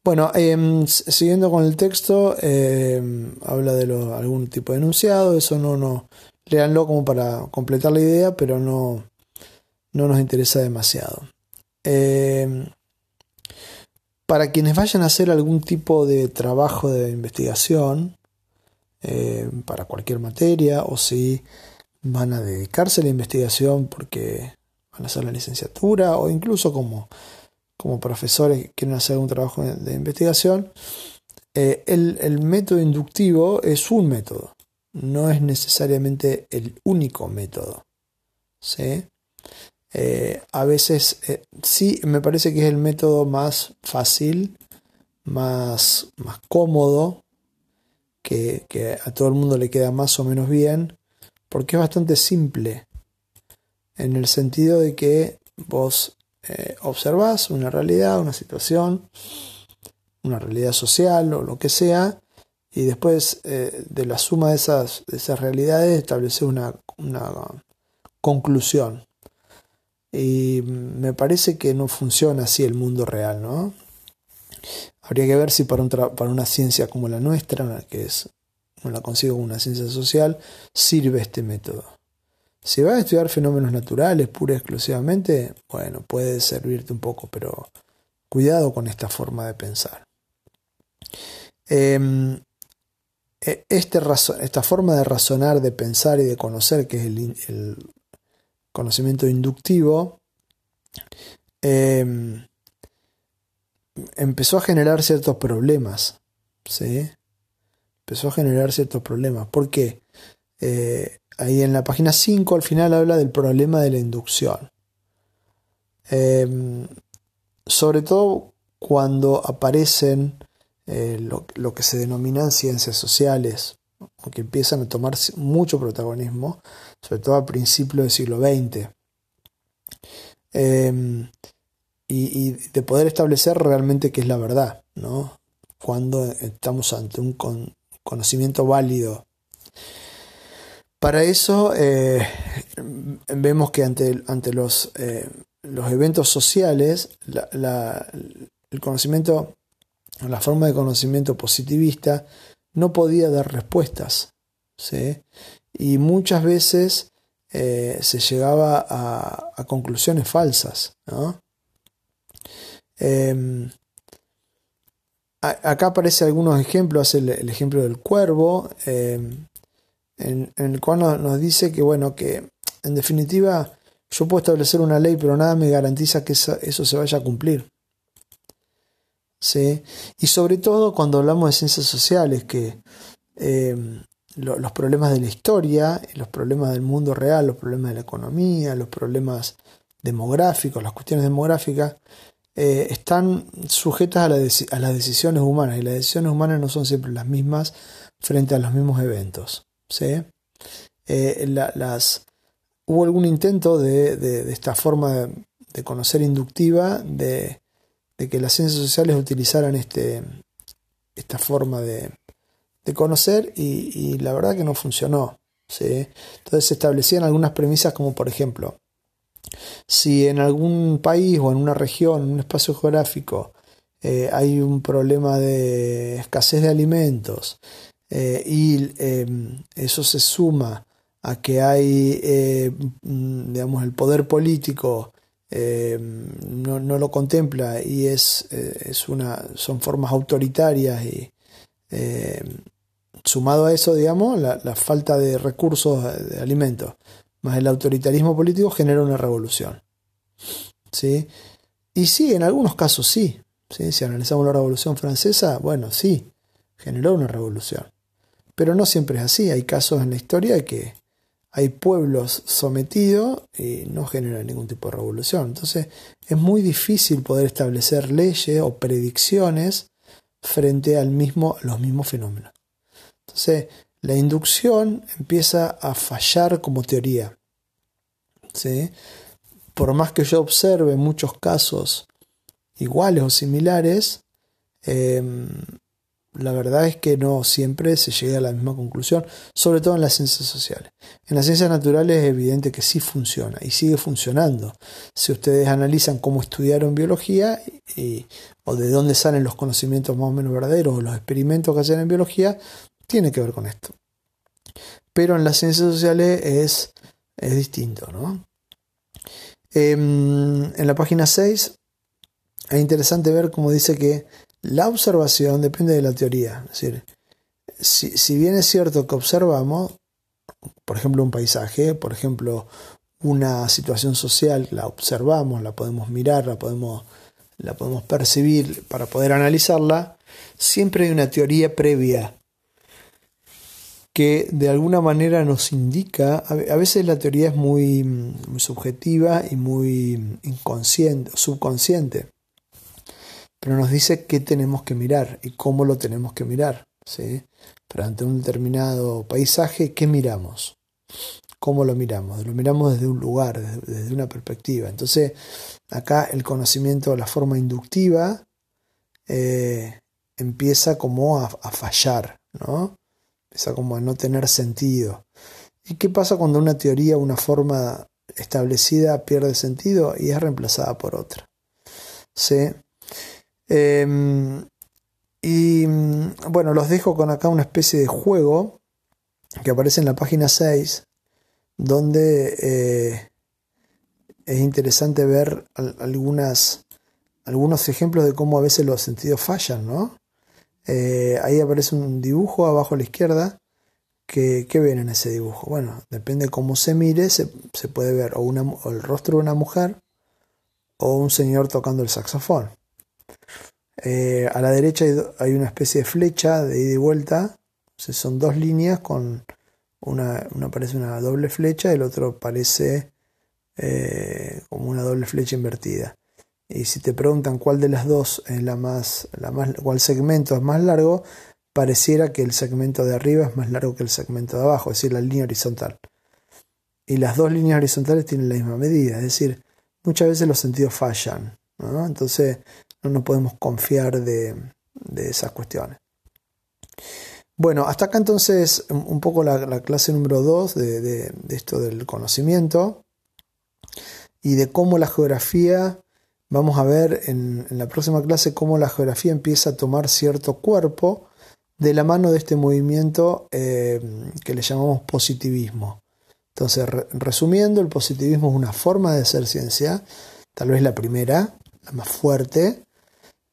[SPEAKER 1] Bueno, em, siguiendo con el texto, em, habla de algún tipo de enunciado, eso no, no, leanlo como para completar la idea, pero no, no nos interesa demasiado. Em, para quienes vayan a hacer algún tipo de trabajo de investigación, para cualquier materia, o si van a dedicarse a la investigación porque van a hacer la licenciatura o incluso como, como profesores que quieren hacer un trabajo de, investigación, eh, el, método inductivo es un método, no es necesariamente el único método. ¿sí? Eh, a veces eh, sí me parece que es el método más fácil, más, más cómodo, que, que a todo el mundo le queda más o menos bien porque es bastante simple, en el sentido de que vos eh, observás una realidad, una situación, una realidad social o lo que sea, y después eh, de la suma de esas, esas realidades estableces una, conclusión. Y me parece que no funciona así el mundo real, ¿no? Habría que ver si para, para una ciencia como la nuestra, que es no la consigo como una ciencia social, sirve este método. Si vas a estudiar fenómenos naturales pura y exclusivamente, bueno, puede servirte un poco, pero cuidado con esta forma de pensar. Em, e, este esta forma de razonar, de pensar y de conocer, que es el, conocimiento inductivo, em, empezó a generar ciertos problemas. ¿sí? empezó a generar ciertos problemas. ¿Por qué? Eh, ahí en la página 5 al final habla del problema de la inducción. Em, sobre todo cuando aparecen eh, lo, que se denominan ciencias sociales, que empiezan a tomar mucho protagonismo, sobre todo a principios del siglo XX. Em, y, de poder establecer realmente qué es la verdad, ¿no? Cuando estamos ante un, conocimiento válido. Para eso eh, vemos que ante, ante los, eh, los, eventos sociales, el conocimiento, la forma de conocimiento positivista no podía dar respuestas. Y muchas veces eh, se llegaba a, conclusiones falsas. Em, acá aparece algunos ejemplos, hace el, ejemplo del cuervo, en, el cual nos, dice que, bueno, que en definitiva yo puedo establecer una ley, pero nada me garantiza que eso, se vaya a cumplir. ¿Sí? Y sobre todo cuando hablamos de ciencias sociales, que los problemas de la historia, los problemas del mundo real, los problemas de la economía, los problemas demográficos, las cuestiones demográficas, eh, están sujetas a, las decisiones humanas y las decisiones humanas no son siempre las mismas frente a los mismos eventos. ¿sí? Eh, las, hubo algún intento de, esta forma de, conocer inductiva de, que las ciencias sociales utilizaran este, esta forma de, conocer y, la verdad que no funcionó. ¿sí? Entonces se establecían algunas premisas como por ejemplo, si en algún país o en una región, en un espacio geográfico, eh, hay un problema de escasez de alimentos eh, y em, eso se suma a que hay, eh, mm, digamos, el poder político em, no, lo contempla y es, es una, son formas autoritarias y em, sumado a eso, digamos, la, falta de recursos de alimentos más el autoritarismo político genera una revolución. ¿Sí? Y sí, en algunos casos sí. ¿sí? Si analizamos la Revolución Francesa, bueno, sí, generó una revolución. Pero no siempre es así. Hay casos en la historia que hay pueblos sometidos y no generan ningún tipo de revolución. Entonces es muy difícil poder establecer leyes o predicciones frente al mismo, los mismos fenómenos. La inducción empieza a fallar como teoría. ¿sí? Por más que yo observe muchos casos iguales o similares, em, la verdad es que no siempre se llega a la misma conclusión, sobre todo en las ciencias sociales. En las ciencias naturales es evidente que sí funciona y sigue funcionando. Si ustedes analizan cómo estudiaron biología o de dónde salen los conocimientos más o menos verdaderos o los experimentos que hacen en biología, tiene que ver con esto. Pero en las ciencias sociales es, es distinto, ¿no? Em, en la página 6 es interesante ver cómo dice que la observación depende de la teoría. Es decir, si, si bien es cierto que observamos, por ejemplo, un paisaje, por ejemplo, una situación social, la observamos, la podemos mirar, la podemos, la podemos percibir para poder analizarla, siempre hay una teoría previa que de alguna manera nos indica, a veces la teoría es muy, subjetiva y muy inconsciente, subconsciente, pero nos dice qué tenemos que mirar y cómo lo tenemos que mirar. ¿sí? Pero ante un determinado paisaje, ¿qué miramos? ¿Cómo lo miramos? Lo miramos desde un lugar, desde, una perspectiva. Entonces, acá el conocimiento, la forma inductiva, eh, empieza como a, a fallar, ¿no? Empieza como a no tener sentido. ¿Y qué pasa cuando una teoría, una forma establecida pierde sentido y es reemplazada por otra? ¿Sí? Em, y bueno, los dejo con acá una especie de juego que aparece en la página 6, donde eh, es interesante ver algunas, algunos ejemplos de cómo a veces los sentidos fallan, ¿no? Eh, ahí aparece un dibujo abajo a la izquierda. ¿Qué, ven en ese dibujo? Bueno, depende de cómo se mire, se, puede ver o, una, el rostro de una mujer o un señor tocando el saxofón. Eh, a la derecha hay, una especie de flecha de ida y vuelta. son dos líneas con una, una parece una doble flecha, el otro parece eh, como una doble flecha invertida. Y si te preguntan cuál de las dos es la más, la más, cuál segmento es más largo, pareciera que el segmento de arriba es más largo que el segmento de abajo, es decir, la línea horizontal. Y las dos líneas horizontales tienen la misma medida, es decir, muchas veces los sentidos fallan, entonces no nos podemos confiar de, esas cuestiones. Bueno, hasta acá entonces un poco la, clase número 2 de, de, esto del conocimiento y de cómo la geografía Vamos a ver en, la próxima clase cómo la geografía empieza a tomar cierto cuerpo de la mano de este movimiento eh, que le llamamos positivismo. Entonces, resumiendo, el positivismo es una forma de hacer ciencia, tal vez la primera, la más fuerte,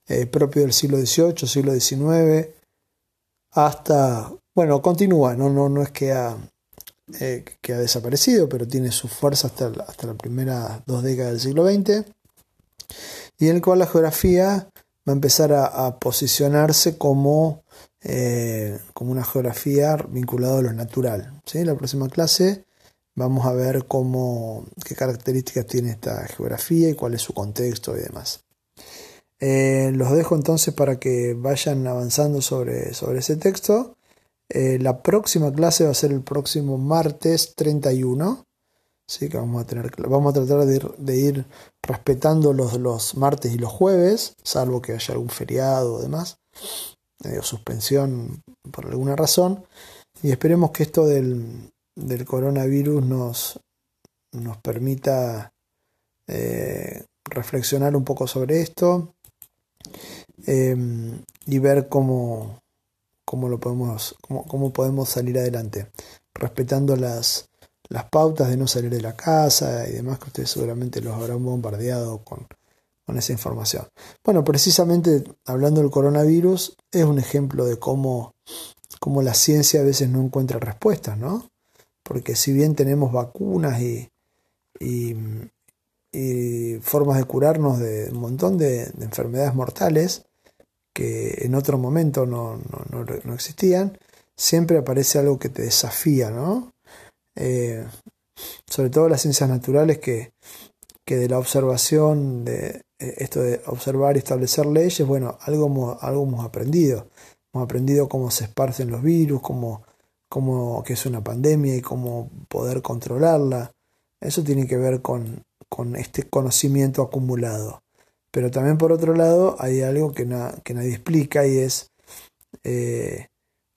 [SPEAKER 1] eh, propio del siglo XVIII, siglo XIX, hasta, bueno, continúa, no, no, no es que ha, eh, desaparecido, pero tiene su fuerza hasta, hasta las primeras dos décadas del siglo XX, y en el cual la geografía va a empezar a, posicionarse como, eh, como una geografía vinculada a lo natural. ¿sí? La próxima clase vamos a ver cómo, qué características tiene esta geografía y cuál es su contexto y demás. Eh, los dejo entonces para que vayan avanzando sobre, sobre ese texto. Eh, la próxima clase va a ser el próximo martes 31. Así que vamos a, tener, vamos a tratar de ir, respetando los, los, martes y los jueves, salvo que haya algún feriado o demás, eh, o suspensión por alguna razón. Y esperemos que esto del, del coronavirus nos, nos permita reflexionar un poco sobre esto, Em, y ver cómo, cómo lo podemos, cómo, podemos salir adelante, respetando las, las pautas de no salir de la casa y demás que ustedes seguramente los habrán bombardeado con, con esa información. Bueno, precisamente hablando del coronavirus, es un ejemplo de cómo, cómo la ciencia a veces no encuentra respuestas, ¿no? Porque si bien tenemos vacunas y, y, y formas de curarnos de un montón de, enfermedades mortales que en otro momento no, existían, siempre aparece algo que te desafía, ¿no? Eh, sobre todo las ciencias naturales que, que de la observación, de eh, esto de observar y establecer leyes, bueno, algo, algo hemos aprendido. Hemos aprendido cómo se esparcen los virus, cómo, cómo que es una pandemia y cómo poder controlarla. Eso tiene que ver con, con este conocimiento acumulado. Pero también por otro lado hay algo que, que nadie explica y es, eh,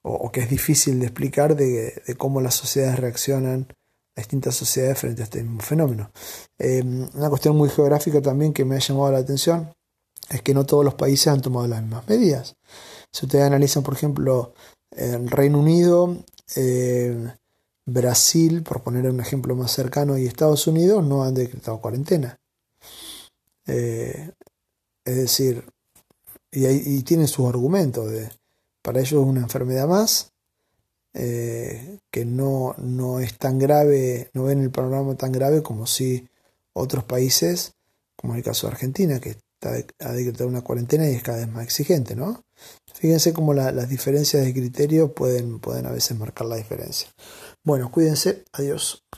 [SPEAKER 1] o, que es difícil de explicar, de, cómo las sociedades reaccionan, las distintas sociedades frente a este mismo fenómeno. Em, una cuestión muy geográfica también que me ha llamado la atención es que no todos los países han tomado las mismas medidas. Si ustedes analizan, por ejemplo, el Reino Unido, eh, Brasil, por poner un ejemplo más cercano, y Estados Unidos no han decretado cuarentena. Eh, es decir, y, y, tienen sus argumentos. De, para ellos es una enfermedad más, eh, que no, no es tan grave, no ven el panorama tan grave como si otros países, como el caso de Argentina, que está, ha decretado una cuarentena y es cada vez más exigente, ¿no? Fíjense cómo las diferencias de criterio pueden, pueden a veces marcar la diferencia. Bueno, cuídense. Adiós.